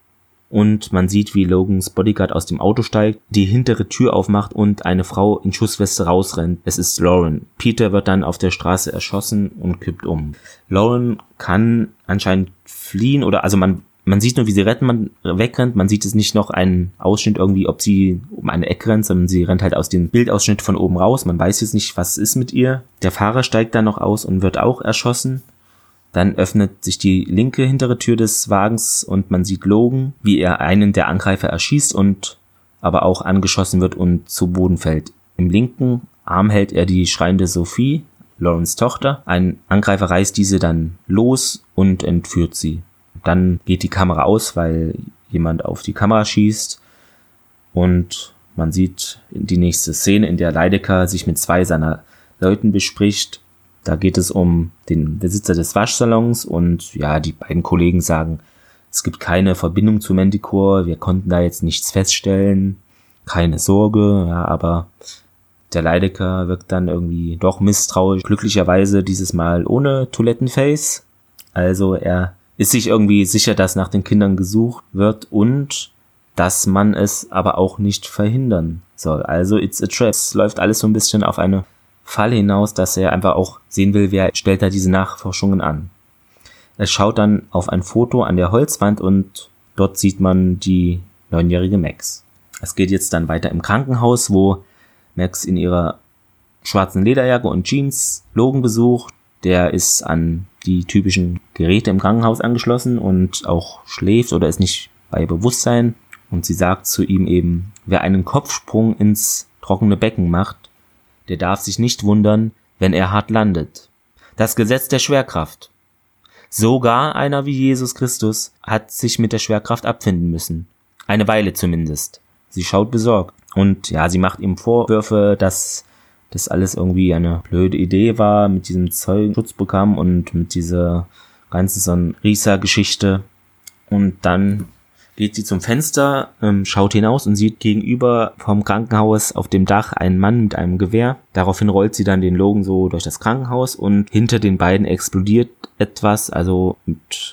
und man sieht, wie Logans Bodyguard aus dem Auto steigt, die hintere Tür aufmacht und eine Frau in Schussweste rausrennt. Es ist Lauren. Peter wird dann auf der Straße erschossen und kippt um. Lauren kann anscheinend fliehen oder also man man sieht nur, wie sie retten, man wegrennt. Man sieht es nicht noch einen Ausschnitt irgendwie, ob sie um eine Ecke rennt, sondern sie rennt halt aus dem Bildausschnitt von oben raus. Man weiß jetzt nicht, was ist mit ihr. Der Fahrer steigt dann noch aus und wird auch erschossen. Dann öffnet sich die linke hintere Tür des Wagens und man sieht Logan, wie er einen der Angreifer erschießt und aber auch angeschossen wird und zu Boden fällt. Im linken Arm hält er die schreiende Sophie, Lawrence Tochter. Ein Angreifer reißt diese dann los und entführt sie. Dann geht die Kamera aus, weil jemand auf die Kamera schießt und man sieht die nächste Szene, in der Leidecker sich mit zwei seiner Leuten bespricht. Da geht es um den Besitzer des Waschsalons und ja, die beiden Kollegen sagen, es gibt keine Verbindung zu Manticore, wir konnten da jetzt nichts feststellen, keine Sorge, ja, aber der Leidecker wirkt dann irgendwie doch misstrauisch, glücklicherweise dieses Mal ohne Toilettenface. Also er ist sich irgendwie sicher, dass nach den Kindern gesucht wird und dass man es aber auch nicht verhindern soll. Also it's a trap. Es läuft alles so ein bisschen auf eine Falle hinaus, dass er einfach auch sehen will, wer stellt da diese Nachforschungen an. Er schaut dann auf ein Foto an der Holzwand und dort sieht man die neunjährige Max. Es geht jetzt dann weiter im Krankenhaus, wo Max in ihrer schwarzen Lederjacke und Jeans Logan besucht. Der ist an die typischen Geräte im Krankenhaus angeschlossen und auch schläft oder ist nicht bei Bewusstsein. Und sie sagt zu ihm eben, wer einen Kopfsprung ins trockene Becken macht, der darf sich nicht wundern, wenn er hart landet. Das Gesetz der Schwerkraft. Sogar einer wie Jesus Christus hat sich mit der Schwerkraft abfinden müssen. Eine Weile zumindest. Sie schaut besorgt. Und ja, sie macht ihm Vorwürfe, dass das alles irgendwie eine blöde Idee war mit diesem Zeugenschutzprogramm und mit dieser ganzen so Risa-Geschichte. Und dann geht sie zum Fenster, ähm, schaut hinaus und sieht gegenüber vom Krankenhaus auf dem Dach einen Mann mit einem Gewehr. Daraufhin rollt sie dann den Logan so durch das Krankenhaus und hinter den beiden explodiert etwas. Also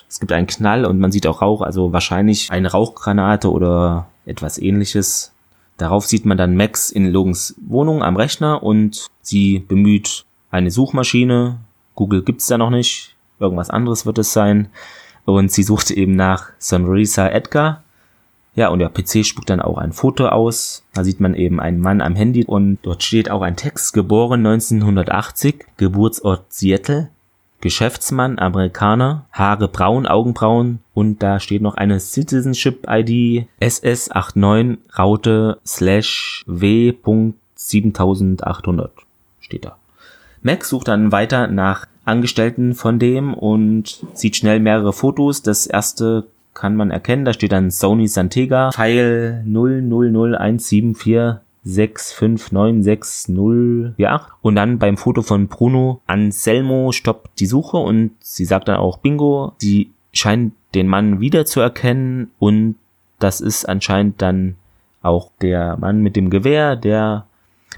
es gibt einen Knall und man sieht auch Rauch, also wahrscheinlich eine Rauchgranate oder etwas ähnliches. Darauf sieht man dann Max in Logans Wohnung am Rechner und sie bemüht eine Suchmaschine. Google gibt's da noch nicht. Irgendwas anderes wird es sein. Und sie sucht eben nach Sonrisa Edgar. Ja, und der PC spuckt dann auch ein Foto aus. Da sieht man eben einen Mann am Handy und dort steht auch ein Text, geboren 1980, Geburtsort Seattle, Geschäftsmann, Amerikaner, Haare braun, Augenbraun und da steht noch eine Citizenship-ID SS89 Raute slash W.7800 steht da. Max sucht dann weiter nach Angestellten von dem und sieht schnell mehrere Fotos. Das erste kann man erkennen, da steht dann Sony Santega, Pfeil 000174 6596048. Und dann beim Foto von Bruno Anselmo stoppt die Suche und sie sagt dann auch Bingo. Sie scheint den Mann wiederzuerkennen und das ist anscheinend dann auch der Mann mit dem Gewehr, der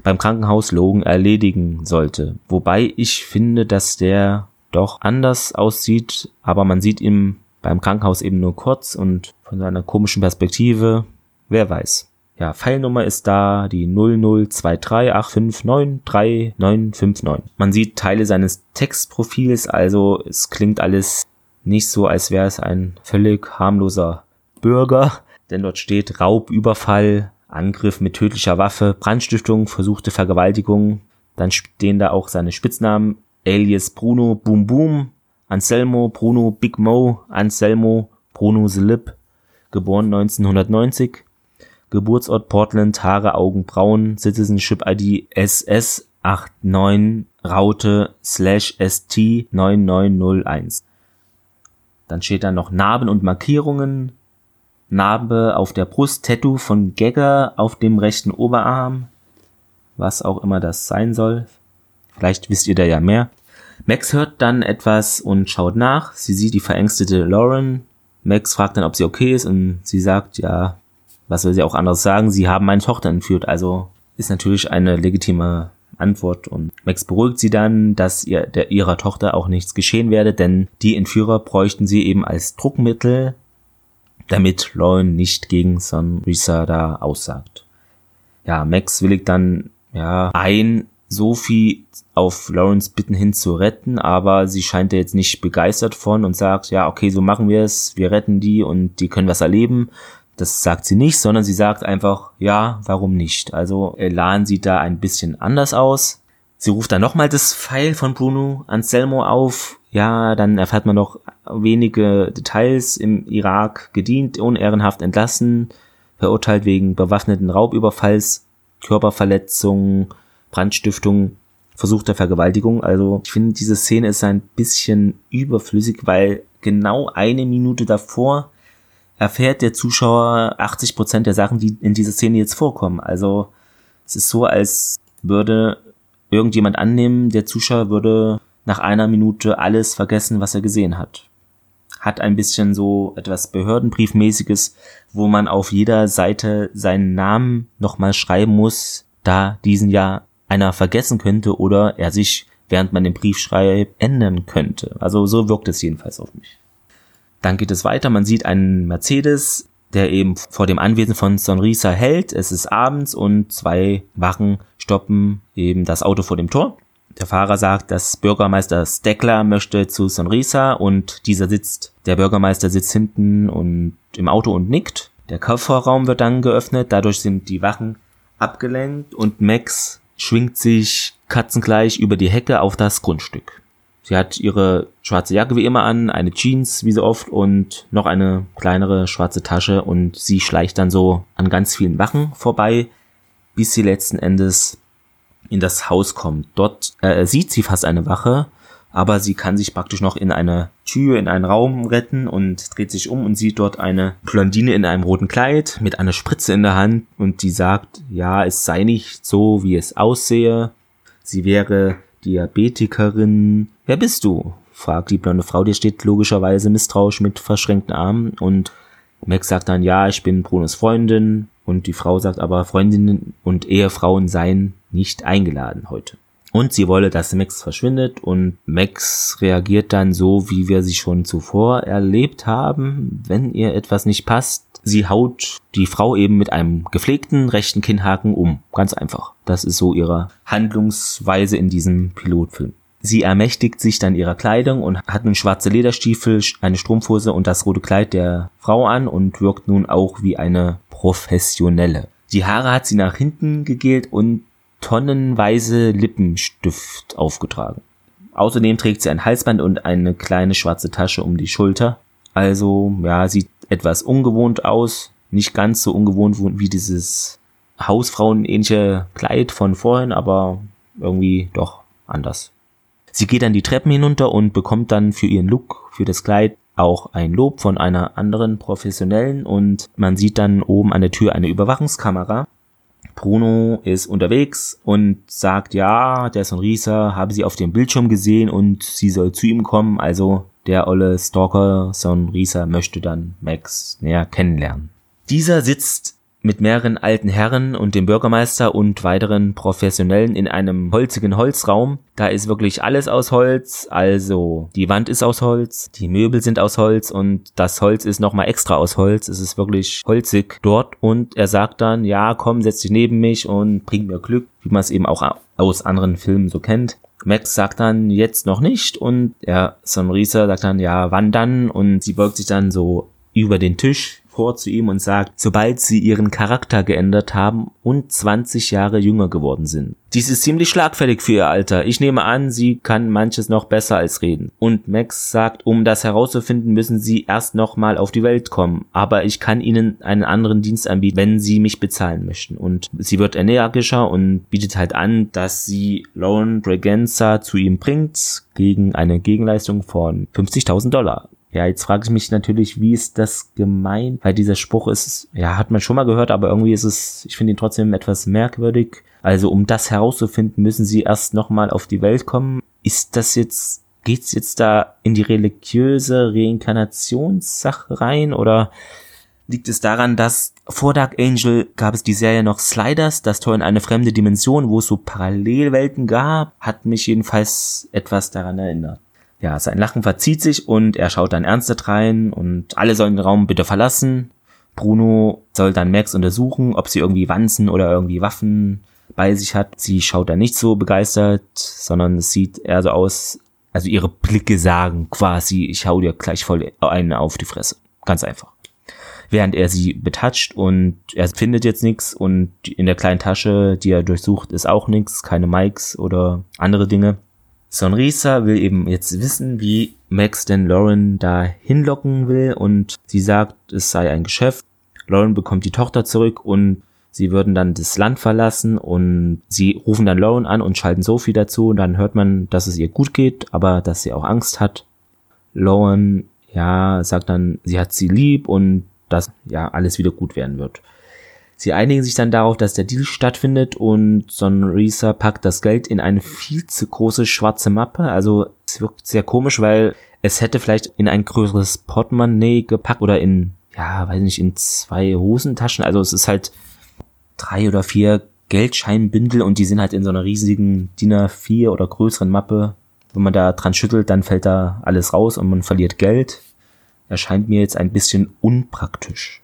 beim Krankenhaus Logan erledigen sollte. Wobei ich finde, dass der doch anders aussieht, aber man sieht ihn beim Krankenhaus eben nur kurz und von seiner komischen Perspektive, wer weiß. Ja, Pfeilnummer ist da die 002385939959. Man sieht Teile seines Textprofils, also es klingt alles nicht so, als wäre es ein völlig harmloser Bürger, denn dort steht Raub, Überfall, Angriff mit tödlicher Waffe, Brandstiftung, versuchte Vergewaltigung. Dann stehen da auch seine Spitznamen Alias Bruno Boom Boom, Anselmo Bruno Big Mo, Anselmo Bruno Slip, geboren 1990, Geburtsort Portland, Haare, Augen braun, Citizenship ID SS 89 Raute slash ST 9901. Dann steht da noch Narben und Markierungen, Narbe auf der Brust, Tattoo von Gagger auf dem rechten Oberarm, was auch immer das sein soll. Vielleicht wisst ihr da ja mehr. Max hört dann etwas und schaut nach. Sie sieht die verängstete Lauren. Max fragt dann, ob sie okay ist und sie sagt, ja, was soll sie auch anderes sagen? Sie haben meine Tochter entführt. Also ist natürlich eine legitime Antwort und Max beruhigt sie dann, dass ihr, der, ihrer Tochter auch nichts geschehen werde, denn die Entführer bräuchten sie eben als Druckmittel, damit Lauren nicht gegen Sonrisa da aussagt. Ja, Max willigt dann ja ein, Sophie auf Lawrence Bitten hin zu retten, aber sie scheint jetzt nicht begeistert von und sagt, ja, okay, so machen wir es, wir retten die und die können was erleben. Das sagt sie nicht, sondern sie sagt einfach, ja, warum nicht? Also Elan sieht da ein bisschen anders aus. Sie ruft dann nochmal das Pfeil von Bruno Anselmo auf. Ja, dann erfährt man noch wenige Details im Irak gedient, unehrenhaft entlassen, verurteilt wegen bewaffneten Raubüberfalls, Körperverletzung, Brandstiftung, versuchter Vergewaltigung. Also ich finde, diese Szene ist ein bisschen überflüssig, weil genau eine Minute davor erfährt der Zuschauer 80 Prozent der Sachen, die in dieser Szene jetzt vorkommen. Also es ist so, als würde irgendjemand annehmen, der Zuschauer würde nach einer Minute alles vergessen, was er gesehen hat. Hat ein bisschen so etwas Behördenbriefmäßiges, wo man auf jeder Seite seinen Namen nochmal schreiben muss, da diesen ja einer vergessen könnte oder er sich, während man den Brief schreibt, ändern könnte. Also so wirkt es jedenfalls auf mich. Dann geht es weiter, man sieht einen Mercedes, der eben vor dem Anwesen von Sonrisa hält. Es ist abends und zwei Wachen stoppen eben das Auto vor dem Tor. Der Fahrer sagt, dass Bürgermeister Steckler möchte zu Sonrisa und dieser sitzt, der Bürgermeister sitzt hinten und im Auto und nickt. Der Kofferraum wird dann geöffnet, dadurch sind die Wachen abgelenkt und Max schwingt sich katzengleich über die Hecke auf das Grundstück. Sie hat ihre schwarze Jacke wie immer an, eine Jeans wie so oft und noch eine kleinere schwarze Tasche und sie schleicht dann so an ganz vielen Wachen vorbei, bis sie letzten Endes in das Haus kommt. Dort äh, sieht sie fast eine Wache, aber sie kann sich praktisch noch in eine Tür, in einen Raum retten und dreht sich um und sieht dort eine Blondine in einem roten Kleid mit einer Spritze in der Hand und die sagt, ja, es sei nicht so, wie es aussehe. Sie wäre Diabetikerin. Wer bist du? fragt die blonde Frau, die steht logischerweise misstrauisch mit verschränkten Armen und Max sagt dann, ja, ich bin Brunos Freundin und die Frau sagt aber, Freundinnen und Ehefrauen seien nicht eingeladen heute. Und sie wolle, dass Max verschwindet und Max reagiert dann so, wie wir sie schon zuvor erlebt haben, wenn ihr etwas nicht passt. Sie haut die Frau eben mit einem gepflegten rechten Kinnhaken um. Ganz einfach. Das ist so ihre Handlungsweise in diesem Pilotfilm. Sie ermächtigt sich dann ihrer Kleidung und hat nun schwarze Lederstiefel, eine Strumpfhose und das rote Kleid der Frau an und wirkt nun auch wie eine Professionelle. Die Haare hat sie nach hinten gegelt und tonnenweise Lippenstift aufgetragen. Außerdem trägt sie ein Halsband und eine kleine schwarze Tasche um die Schulter. Also, ja, sieht etwas ungewohnt aus. Nicht ganz so ungewohnt wie dieses Hausfrauenähnliche Kleid von vorhin, aber irgendwie doch anders. Sie geht dann die Treppen hinunter und bekommt dann für ihren Look, für das Kleid auch ein Lob von einer anderen Professionellen und man sieht dann oben an der Tür eine Überwachungskamera Bruno ist unterwegs und sagt, ja, der Sonrisa habe sie auf dem Bildschirm gesehen und sie soll zu ihm kommen. Also der olle Stalker Sonrisa möchte dann Max näher kennenlernen. Dieser sitzt mit mehreren alten Herren und dem Bürgermeister und weiteren Professionellen in einem holzigen Holzraum. Da ist wirklich alles aus Holz, also die Wand ist aus Holz, die Möbel sind aus Holz und das Holz ist nochmal extra aus Holz. Es ist wirklich holzig dort und er sagt dann, ja komm, setz dich neben mich und bring mir Glück, wie man es eben auch aus anderen Filmen so kennt. Max sagt dann jetzt noch nicht und ja, Sonrisa sagt dann, ja, wann dann? Und sie beugt sich dann so über den Tisch vor zu ihm und sagt, sobald sie ihren Charakter geändert haben und 20 Jahre jünger geworden sind. Dies ist ziemlich schlagfertig für ihr Alter. Ich nehme an, sie kann manches noch besser als reden. Und Max sagt, um das herauszufinden, müssen sie erst nochmal auf die Welt kommen. Aber ich kann ihnen einen anderen Dienst anbieten, wenn sie mich bezahlen möchten. Und sie wird energischer und bietet halt an, dass sie Lauren Braganza zu ihm bringt gegen eine Gegenleistung von 50.000 Dollar. Ja, jetzt frage ich mich natürlich, wie ist das gemeint? Weil dieser Spruch ist, ja, hat man schon mal gehört, aber irgendwie ist es, ich finde ihn trotzdem etwas merkwürdig. Also um das herauszufinden, müssen sie erst nochmal auf die Welt kommen. Ist das jetzt, geht's jetzt da in die religiöse Reinkarnationssache rein oder liegt es daran, dass vor Dark Angel gab es die Serie noch Sliders, das Tor in eine fremde Dimension, wo es so Parallelwelten gab, hat mich jedenfalls etwas daran erinnert ja, sein Lachen verzieht sich und er schaut dann ernsthaft rein und alle sollen den Raum bitte verlassen. Bruno soll dann Max untersuchen, ob sie irgendwie Wanzen oder irgendwie Waffen bei sich hat. Sie schaut dann nicht so begeistert, sondern es sieht eher so aus, also ihre Blicke sagen quasi, ich hau dir gleich voll einen auf die Fresse. Ganz einfach. Während er sie betatscht und er findet jetzt nichts und in der kleinen Tasche, die er durchsucht, ist auch nichts, keine Mikes oder andere Dinge. Sonrisa will eben jetzt wissen, wie Max denn Lauren da hinlocken will und sie sagt, es sei ein Geschäft. Lauren bekommt die Tochter zurück und sie würden dann das Land verlassen und sie rufen dann Lauren an und schalten Sophie dazu und dann hört man, dass es ihr gut geht, aber dass sie auch Angst hat. Lauren, ja, sagt dann, sie hat sie lieb und dass ja alles wieder gut werden wird. Sie einigen sich dann darauf, dass der Deal stattfindet und Sonrisa packt das Geld in eine viel zu große schwarze Mappe. Also es wirkt sehr komisch, weil es hätte vielleicht in ein größeres Portemonnaie gepackt oder in, ja, weiß nicht, in zwei Hosentaschen. Also es ist halt drei oder vier Geldscheinbündel und die sind halt in so einer riesigen DIN A4 oder größeren Mappe. Wenn man da dran schüttelt, dann fällt da alles raus und man verliert Geld. Erscheint mir jetzt ein bisschen unpraktisch.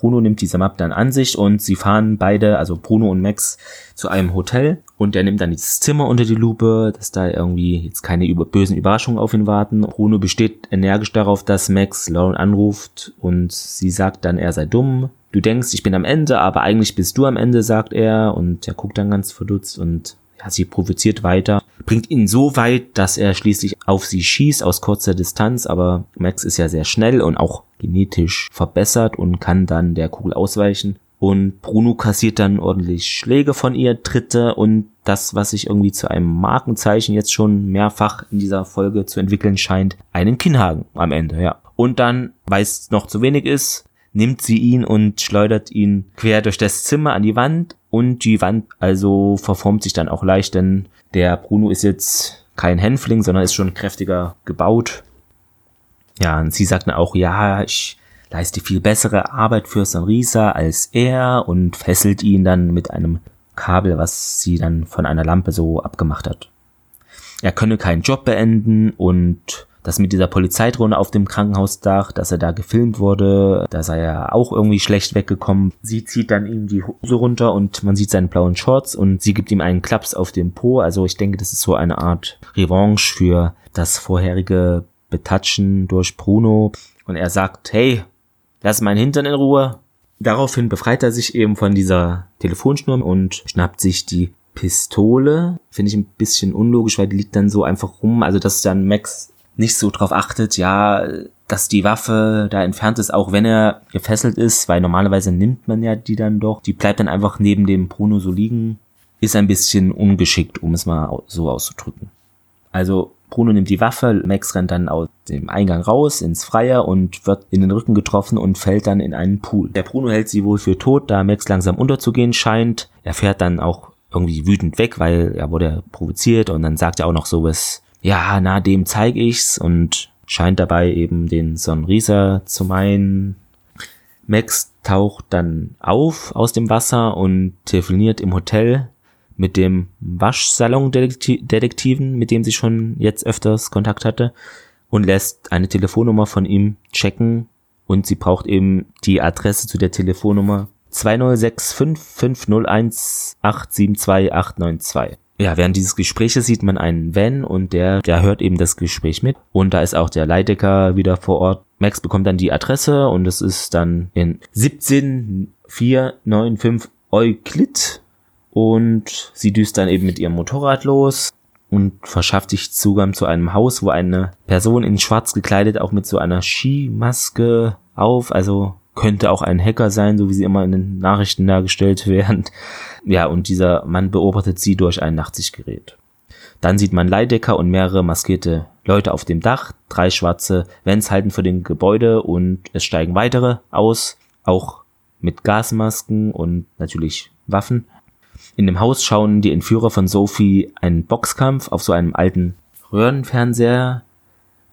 Bruno nimmt diese Map dann an sich und sie fahren beide, also Bruno und Max, zu einem Hotel und er nimmt dann dieses Zimmer unter die Lupe, dass da irgendwie jetzt keine über bösen Überraschungen auf ihn warten. Bruno besteht energisch darauf, dass Max Lauren anruft und sie sagt dann, er sei dumm. Du denkst, ich bin am Ende, aber eigentlich bist du am Ende, sagt er und er guckt dann ganz verdutzt und ja, sie provoziert weiter, bringt ihn so weit, dass er schließlich auf sie schießt aus kurzer Distanz, aber Max ist ja sehr schnell und auch genetisch verbessert und kann dann der Kugel ausweichen. Und Bruno kassiert dann ordentlich Schläge von ihr, Tritte und das, was sich irgendwie zu einem Markenzeichen jetzt schon mehrfach in dieser Folge zu entwickeln scheint, einen Kinnhaken am Ende, ja. Und dann, weil es noch zu wenig ist, nimmt sie ihn und schleudert ihn quer durch das Zimmer an die Wand und die Wand also verformt sich dann auch leicht, denn der Bruno ist jetzt kein Hänfling, sondern ist schon kräftiger gebaut ja, und sie sagten auch, ja, ich leiste viel bessere Arbeit für Sanrisa als er und fesselt ihn dann mit einem Kabel, was sie dann von einer Lampe so abgemacht hat. Er könne keinen Job beenden und das mit dieser Polizeidrohne auf dem Krankenhausdach, dass er da gefilmt wurde, da sei er auch irgendwie schlecht weggekommen. Sie zieht dann ihm die Hose runter und man sieht seinen blauen Shorts und sie gibt ihm einen Klaps auf den Po. Also ich denke, das ist so eine Art Revanche für das vorherige betatschen durch Bruno und er sagt, hey, lass meinen Hintern in Ruhe. Daraufhin befreit er sich eben von dieser Telefonschnur und schnappt sich die Pistole. Finde ich ein bisschen unlogisch, weil die liegt dann so einfach rum. Also, dass dann Max nicht so drauf achtet, ja, dass die Waffe da entfernt ist, auch wenn er gefesselt ist, weil normalerweise nimmt man ja die dann doch. Die bleibt dann einfach neben dem Bruno so liegen. Ist ein bisschen ungeschickt, um es mal so auszudrücken. Also Bruno nimmt die Waffe, Max rennt dann aus dem Eingang raus ins Freie und wird in den Rücken getroffen und fällt dann in einen Pool. Der Bruno hält sie wohl für tot, da Max langsam unterzugehen scheint. Er fährt dann auch irgendwie wütend weg, weil er wurde provoziert und dann sagt er auch noch sowas, ja, na, dem zeig ich's und scheint dabei eben den Sonrisa zu meinen. Max taucht dann auf aus dem Wasser und telefoniert im Hotel mit dem Waschsalon-Detektiven, mit dem sie schon jetzt öfters Kontakt hatte, und lässt eine Telefonnummer von ihm checken und sie braucht eben die Adresse zu der Telefonnummer 206550187282. ja, während dieses Gespräches sieht man einen Van und der, der hört eben das Gespräch mit. Und da ist auch der Leidecker wieder vor Ort. Max bekommt dann die Adresse und es ist dann in 17495 Euklid. Und sie düst dann eben mit ihrem Motorrad los und verschafft sich Zugang zu einem Haus, wo eine Person in schwarz gekleidet auch mit so einer Skimaske auf, also könnte auch ein Hacker sein, so wie sie immer in den Nachrichten dargestellt werden. Ja, und dieser Mann beobachtet sie durch ein Nachtsichtgerät. Dann sieht man Leidecker und mehrere maskierte Leute auf dem Dach. Drei schwarze Vents halten für den Gebäude und es steigen weitere aus, auch mit Gasmasken und natürlich Waffen. In dem Haus schauen die Entführer von Sophie einen Boxkampf auf so einem alten Röhrenfernseher.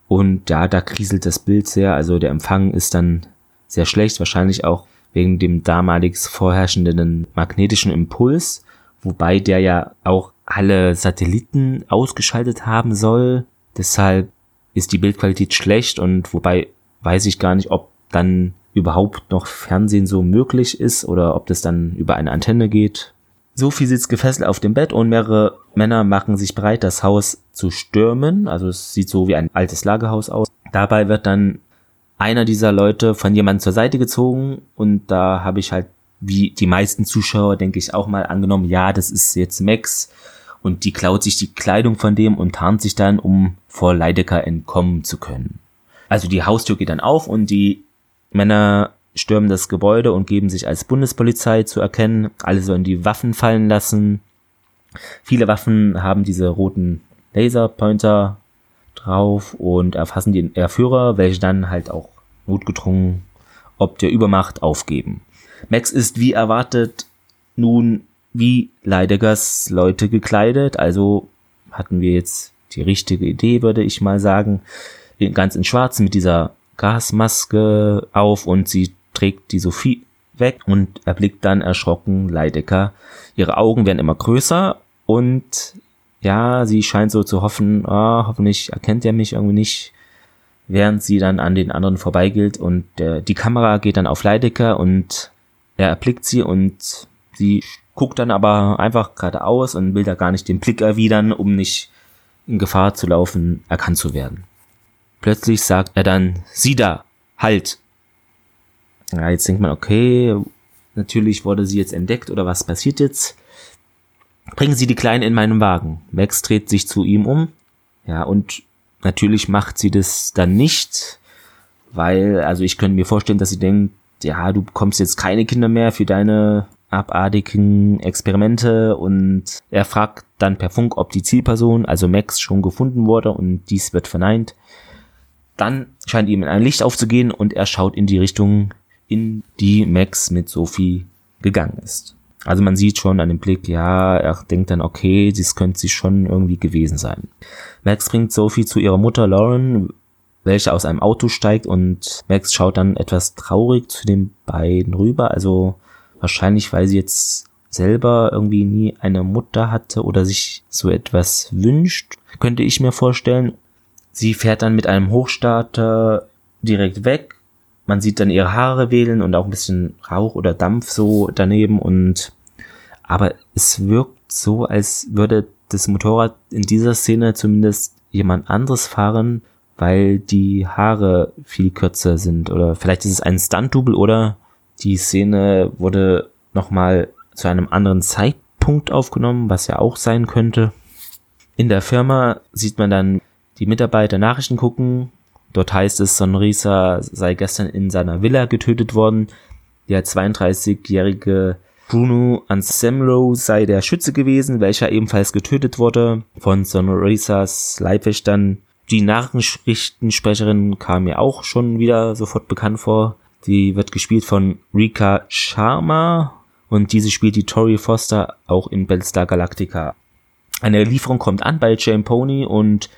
Und ja, da kriselt das Bild sehr. Also der Empfang ist dann sehr schlecht, wahrscheinlich auch wegen dem damalig vorherrschenden magnetischen Impuls, wobei der ja auch alle Satelliten ausgeschaltet haben soll. Deshalb ist die Bildqualität schlecht und wobei weiß ich gar nicht, ob dann überhaupt noch Fernsehen so möglich ist oder ob das dann über eine Antenne geht. Sophie sitzt gefesselt auf dem Bett und mehrere Männer machen sich bereit, das Haus zu stürmen. Also es sieht so wie ein altes Lagerhaus aus. Dabei wird dann einer dieser Leute von jemandem zur Seite gezogen und da habe ich halt wie die meisten Zuschauer, denke ich, auch mal angenommen, ja, das ist jetzt Max und die klaut sich die Kleidung von dem und tarnt sich dann, um vor Leidecker entkommen zu können. Also die Haustür geht dann auf und die Männer stürmen das Gebäude und geben sich als Bundespolizei zu erkennen. Alle sollen die Waffen fallen lassen. Viele Waffen haben diese roten Laserpointer drauf und erfassen den Erführer, welche dann halt auch notgedrungen ob der Übermacht aufgeben. Max ist wie erwartet nun wie Leidegers Leute gekleidet, also hatten wir jetzt die richtige Idee, würde ich mal sagen. Ganz in schwarz mit dieser Gasmaske auf und sie trägt die Sophie weg und erblickt dann erschrocken Leidecker. Ihre Augen werden immer größer und ja, sie scheint so zu hoffen, oh, hoffentlich erkennt er mich irgendwie nicht, während sie dann an den anderen vorbeigeht und äh, die Kamera geht dann auf Leidecker und er erblickt sie und sie guckt dann aber einfach geradeaus und will da gar nicht den Blick erwidern, um nicht in Gefahr zu laufen, erkannt zu werden. Plötzlich sagt er dann, sie da, halt. Ja, jetzt denkt man, okay, natürlich wurde sie jetzt entdeckt oder was passiert jetzt? Bringen Sie die Kleine in meinen Wagen. Max dreht sich zu ihm um. Ja, und natürlich macht sie das dann nicht, weil, also ich könnte mir vorstellen, dass sie denkt, ja, du bekommst jetzt keine Kinder mehr für deine abartigen Experimente und er fragt dann per Funk, ob die Zielperson, also Max, schon gefunden wurde und dies wird verneint. Dann scheint ihm ein Licht aufzugehen und er schaut in die Richtung, in die Max mit Sophie gegangen ist. Also man sieht schon an dem Blick, ja, er denkt dann, okay, dies könnte sie schon irgendwie gewesen sein. Max bringt Sophie zu ihrer Mutter Lauren, welche aus einem Auto steigt und Max schaut dann etwas traurig zu den beiden rüber. Also wahrscheinlich, weil sie jetzt selber irgendwie nie eine Mutter hatte oder sich so etwas wünscht, könnte ich mir vorstellen. Sie fährt dann mit einem Hochstarter direkt weg. Man sieht dann ihre Haare wählen und auch ein bisschen Rauch oder Dampf so daneben und aber es wirkt so, als würde das Motorrad in dieser Szene zumindest jemand anderes fahren, weil die Haare viel kürzer sind. Oder vielleicht ist es ein Stunt-Double oder die Szene wurde nochmal zu einem anderen Zeitpunkt aufgenommen, was ja auch sein könnte. In der Firma sieht man dann die Mitarbeiter Nachrichten gucken. Dort heißt es, Sonrisa sei gestern in seiner Villa getötet worden. Der 32-jährige Bruno Anselmo sei der Schütze gewesen, welcher ebenfalls getötet wurde von Sonorisas Leibwächtern. Die Nachrichtensprecherin kam mir auch schon wieder sofort bekannt vor. Die wird gespielt von Rika Sharma und diese spielt die Tori Foster auch in Battlestar Galactica. Eine Lieferung kommt an bei Jane Pony und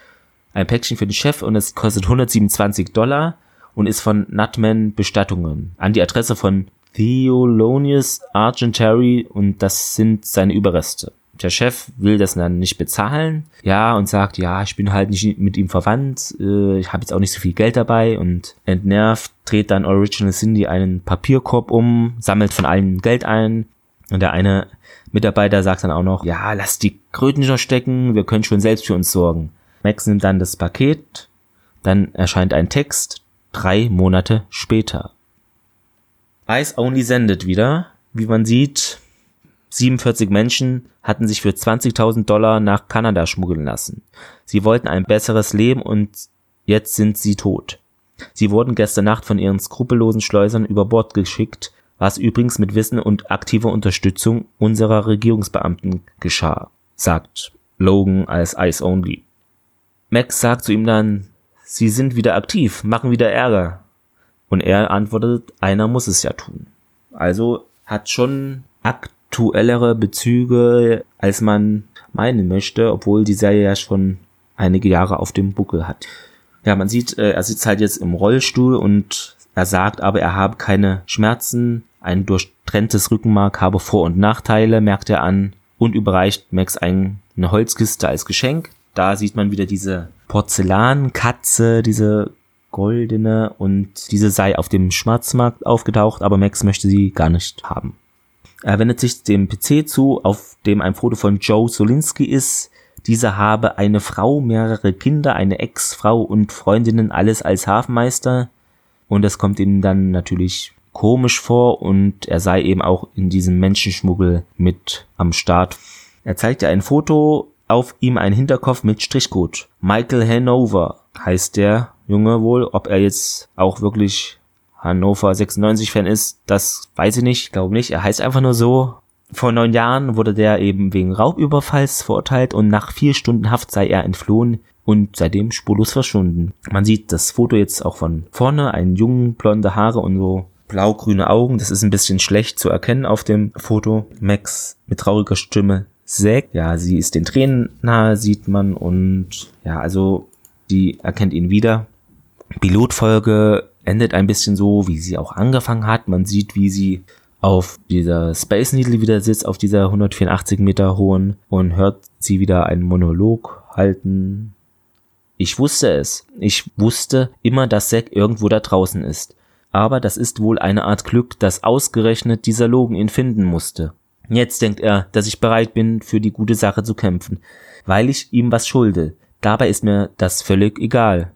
ein Päckchen für den Chef und es kostet 127 Dollar und ist von Nutman Bestattungen an die Adresse von Theolonius Argentary und das sind seine Überreste. Der Chef will das dann nicht bezahlen, ja, und sagt, ja, ich bin halt nicht mit ihm verwandt, äh, ich habe jetzt auch nicht so viel Geld dabei und entnervt dreht dann Original Cindy einen Papierkorb um, sammelt von allen Geld ein und der eine Mitarbeiter sagt dann auch noch, ja, lass die Kröten schon stecken, wir können schon selbst für uns sorgen. Max nimmt dann das Paket, dann erscheint ein Text, drei Monate später. Ice Only sendet wieder. Wie man sieht, 47 Menschen hatten sich für 20.000 Dollar nach Kanada schmuggeln lassen. Sie wollten ein besseres Leben und jetzt sind sie tot. Sie wurden gestern Nacht von ihren skrupellosen Schleusern über Bord geschickt, was übrigens mit Wissen und aktiver Unterstützung unserer Regierungsbeamten geschah, sagt Logan als Ice Only. Max sagt zu ihm dann, Sie sind wieder aktiv, machen wieder Ärger. Und er antwortet, einer muss es ja tun. Also hat schon aktuellere Bezüge, als man meinen möchte, obwohl die Serie ja schon einige Jahre auf dem Buckel hat. Ja, man sieht, äh, er sitzt halt jetzt im Rollstuhl und er sagt aber, er habe keine Schmerzen, ein durchtrenntes Rückenmark habe Vor- und Nachteile, merkt er an und überreicht Max ein, eine Holzkiste als Geschenk. Da sieht man wieder diese Porzellankatze, diese goldene und diese sei auf dem Schwarzmarkt aufgetaucht, aber Max möchte sie gar nicht haben. Er wendet sich dem PC zu, auf dem ein Foto von Joe Solinski ist. Dieser habe eine Frau, mehrere Kinder, eine Ex-Frau und Freundinnen, alles als Hafenmeister. Und das kommt ihm dann natürlich komisch vor und er sei eben auch in diesem Menschenschmuggel mit am Start. Er zeigt ihr ein Foto, auf ihm ein Hinterkopf mit Strichcode. Michael Hanover heißt der Junge wohl. Ob er jetzt auch wirklich Hannover 96 Fan ist, das weiß ich nicht, glaube nicht. Er heißt einfach nur so. Vor neun Jahren wurde der eben wegen Raubüberfalls verurteilt und nach vier Stunden Haft sei er entflohen und seitdem spurlos verschwunden. Man sieht das Foto jetzt auch von vorne, einen jungen, blonde Haare und so blau-grüne Augen. Das ist ein bisschen schlecht zu erkennen auf dem Foto. Max mit trauriger Stimme Zack. Ja, sie ist den Tränen nahe, sieht man und ja, also die erkennt ihn wieder. Pilotfolge endet ein bisschen so, wie sie auch angefangen hat. Man sieht, wie sie auf dieser Space Needle wieder sitzt, auf dieser 184 Meter hohen und hört sie wieder einen Monolog halten. Ich wusste es. Ich wusste immer, dass Zack irgendwo da draußen ist. Aber das ist wohl eine Art Glück, dass ausgerechnet dieser Logan ihn finden musste. Jetzt denkt er, dass ich bereit bin, für die gute Sache zu kämpfen, weil ich ihm was schulde. Dabei ist mir das völlig egal.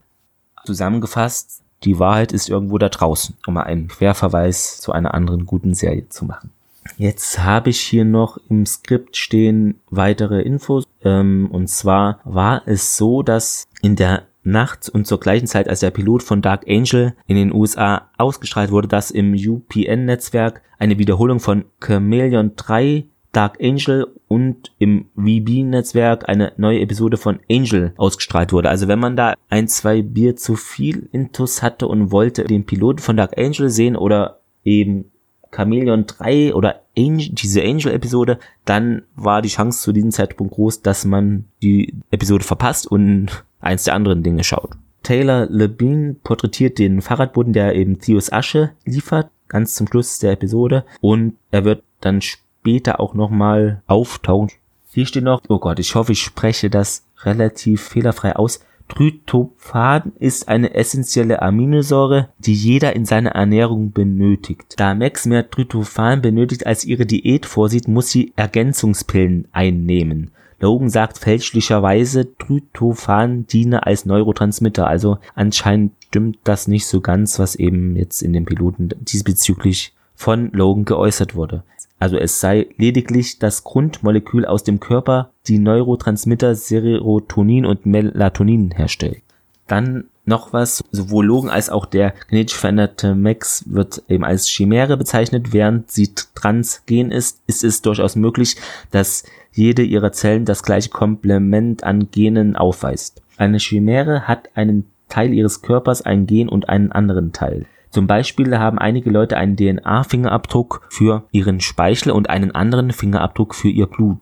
Zusammengefasst, die Wahrheit ist irgendwo da draußen, um mal einen Querverweis zu einer anderen guten Serie zu machen. Jetzt habe ich hier noch im Skript stehen weitere Infos. Ähm, und zwar war es so, dass in der Nacht und zur gleichen Zeit, als der Pilot von Dark Angel in den USA ausgestrahlt wurde, dass im UPN-Netzwerk eine Wiederholung von Chameleon 3 Dark Angel und im VB-Netzwerk eine neue Episode von Angel ausgestrahlt wurde. Also wenn man da ein, zwei Bier zu viel Intus hatte und wollte den Piloten von Dark Angel sehen oder eben Chameleon 3 oder Angel, diese Angel-Episode, dann war die Chance zu diesem Zeitpunkt groß, dass man die Episode verpasst und eins der anderen Dinge schaut. Taylor Labine porträtiert den Fahrradboden, der eben Theos Asche liefert, ganz zum Schluss der Episode und er wird dann später auch nochmal auftauchen. Hier steht noch, oh Gott, ich hoffe, ich spreche das relativ fehlerfrei aus. Tryptophan ist eine essentielle Aminosäure, die jeder in seiner Ernährung benötigt. Da Max mehr Tryptophan benötigt als ihre Diät vorsieht, muss sie Ergänzungspillen einnehmen. Logan sagt fälschlicherweise, Tryptophan diene als Neurotransmitter, also anscheinend stimmt das nicht so ganz, was eben jetzt in den Piloten diesbezüglich von Logan geäußert wurde. Also es sei lediglich das Grundmolekül aus dem Körper, die Neurotransmitter Serotonin und Melatonin herstellt. Dann noch was, sowohl Logan als auch der genetisch veränderte Max wird eben als Chimäre bezeichnet, während sie transgen ist, ist es durchaus möglich, dass jede ihrer Zellen das gleiche Komplement an Genen aufweist. Eine Chimäre hat einen Teil ihres Körpers ein Gen und einen anderen Teil. Zum Beispiel haben einige Leute einen DNA-Fingerabdruck für ihren Speichel und einen anderen Fingerabdruck für ihr Blut.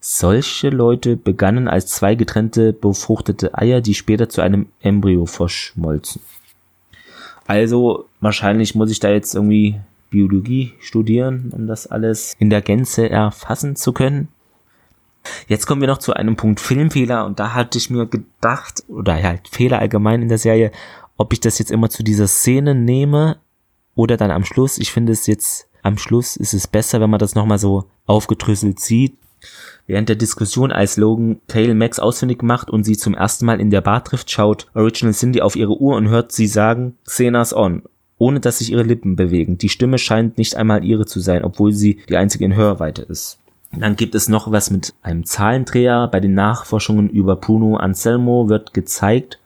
Solche Leute begannen als zwei getrennte befruchtete Eier, die später zu einem Embryo verschmolzen. Also wahrscheinlich muss ich da jetzt irgendwie Biologie studieren, um das alles in der Gänze erfassen zu können. Jetzt kommen wir noch zu einem Punkt Filmfehler und da hatte ich mir gedacht, oder halt Fehler allgemein in der Serie, ob ich das jetzt immer zu dieser Szene nehme oder dann am Schluss. Ich finde es jetzt am Schluss ist es besser, wenn man das nochmal so aufgedrüsselt sieht. Während der Diskussion, als Logan Tail Max ausfindig macht und sie zum ersten Mal in der Bar trifft, schaut Original Cindy auf ihre Uhr und hört sie sagen, Xenas on, ohne dass sich ihre Lippen bewegen. Die Stimme scheint nicht einmal ihre zu sein, obwohl sie die einzige in Hörweite ist. Dann gibt es noch was mit einem Zahlendreher. Bei den Nachforschungen über Bruno Anselmo wird gezeigt,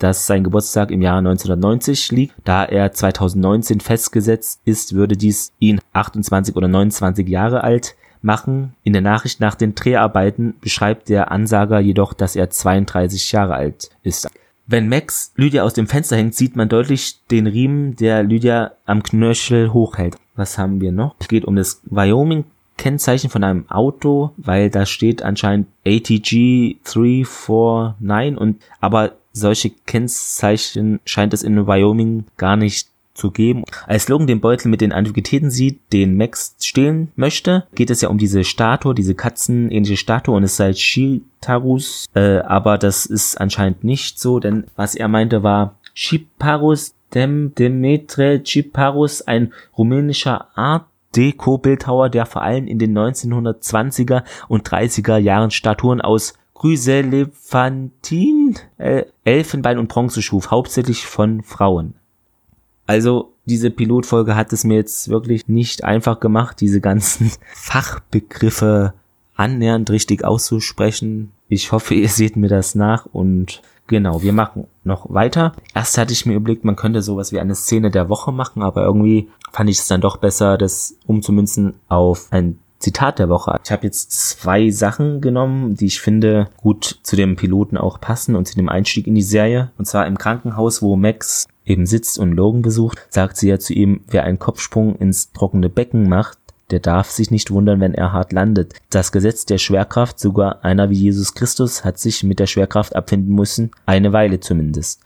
dass sein Geburtstag im Jahr 1990 liegt. Da er 2019 festgesetzt ist, würde dies ihn 28 oder 29 Jahre alt machen. In der Nachricht nach den Dreharbeiten beschreibt der Ansager jedoch, dass er 32 Jahre alt ist. Wenn Max Lydia aus dem Fenster hängt, sieht man deutlich den Riemen, der Lydia am Knöchel hochhält. Was haben wir noch? Es geht um das Wyoming Kennzeichen von einem Auto, weil da steht anscheinend ATG 349 und aber solche Kennzeichen scheint es in Wyoming gar nicht zu geben. Als Logan den Beutel mit den Antiquitäten sieht, den Max stehlen möchte, geht es ja um diese Statue, diese katzenähnliche Statue und es sei Chitarus, äh, aber das ist anscheinend nicht so, denn was er meinte war Chiparus Dem Demetre Chiparus, ein rumänischer Art Deko-Bildhauer, der vor allem in den 1920er und 30er Jahren Statuen aus Chryselefantin, äh, Elfenbein und Bronze schuf, hauptsächlich von Frauen. Also diese Pilotfolge hat es mir jetzt wirklich nicht einfach gemacht, diese ganzen Fachbegriffe annähernd richtig auszusprechen. Ich hoffe, ihr seht mir das nach und genau, wir machen noch weiter. Erst hatte ich mir überlegt, man könnte sowas wie eine Szene der Woche machen, aber irgendwie fand ich es dann doch besser, das umzumünzen auf ein Zitat der Woche. Ich habe jetzt zwei Sachen genommen, die ich finde gut zu dem Piloten auch passen und zu dem Einstieg in die Serie. Und zwar im Krankenhaus, wo Max eben sitzt und Logan besucht, sagt sie ja zu ihm, wer einen Kopfsprung ins trockene Becken macht, der darf sich nicht wundern, wenn er hart landet. Das Gesetz der Schwerkraft, sogar einer wie Jesus Christus, hat sich mit der Schwerkraft abfinden müssen, eine Weile zumindest.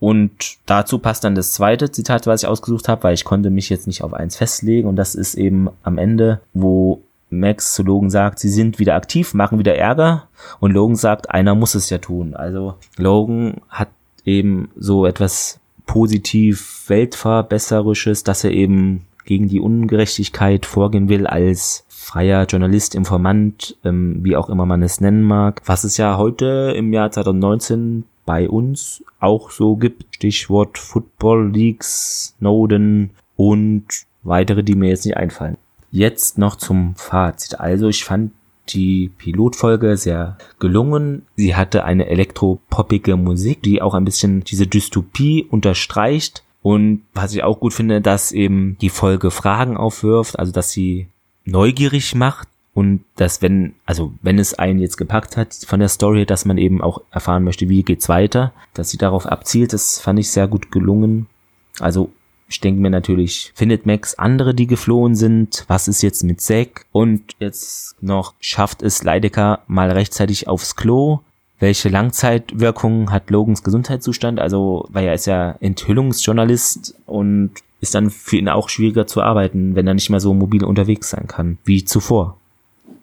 Und dazu passt dann das zweite Zitat, was ich ausgesucht habe, weil ich konnte mich jetzt nicht auf eins festlegen. Und das ist eben am Ende, wo Max zu Logan sagt, sie sind wieder aktiv, machen wieder Ärger. Und Logan sagt, einer muss es ja tun. Also Logan hat eben so etwas positiv Weltverbesserisches, dass er eben gegen die Ungerechtigkeit vorgehen will als freier Journalist, Informant, ähm, wie auch immer man es nennen mag, was es ja heute im Jahr 2019 bei uns auch so gibt. Stichwort Football Leagues, Snowden und weitere, die mir jetzt nicht einfallen. Jetzt noch zum Fazit. Also ich fand die Pilotfolge sehr gelungen. Sie hatte eine elektropoppige Musik, die auch ein bisschen diese Dystopie unterstreicht. Und was ich auch gut finde, dass eben die Folge Fragen aufwirft, also dass sie neugierig macht und dass wenn, also wenn es einen jetzt gepackt hat von der Story, dass man eben auch erfahren möchte, wie geht's weiter, dass sie darauf abzielt, das fand ich sehr gut gelungen. Also ich denke mir natürlich, findet Max andere, die geflohen sind? Was ist jetzt mit Zack? Und jetzt noch, schafft es Leidecker mal rechtzeitig aufs Klo? Welche Langzeitwirkungen hat Logans Gesundheitszustand? Also, weil er ist ja Enthüllungsjournalist und ist dann für ihn auch schwieriger zu arbeiten, wenn er nicht mehr so mobil unterwegs sein kann wie zuvor.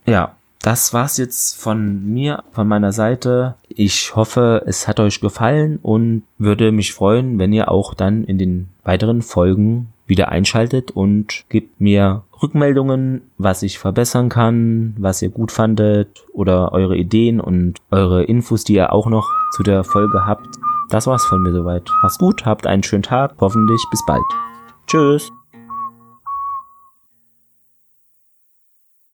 Ja, das war's jetzt von mir, von meiner Seite. Ich hoffe, es hat euch gefallen und würde mich freuen, wenn ihr auch dann in den weiteren Folgen wieder einschaltet und gebt mir Rückmeldungen, was ich verbessern kann, was ihr gut fandet oder eure Ideen und eure Infos, die ihr auch noch zu der Folge habt. Das war's von mir soweit. Macht's gut, habt einen schönen Tag, hoffentlich bis bald. Tschüss.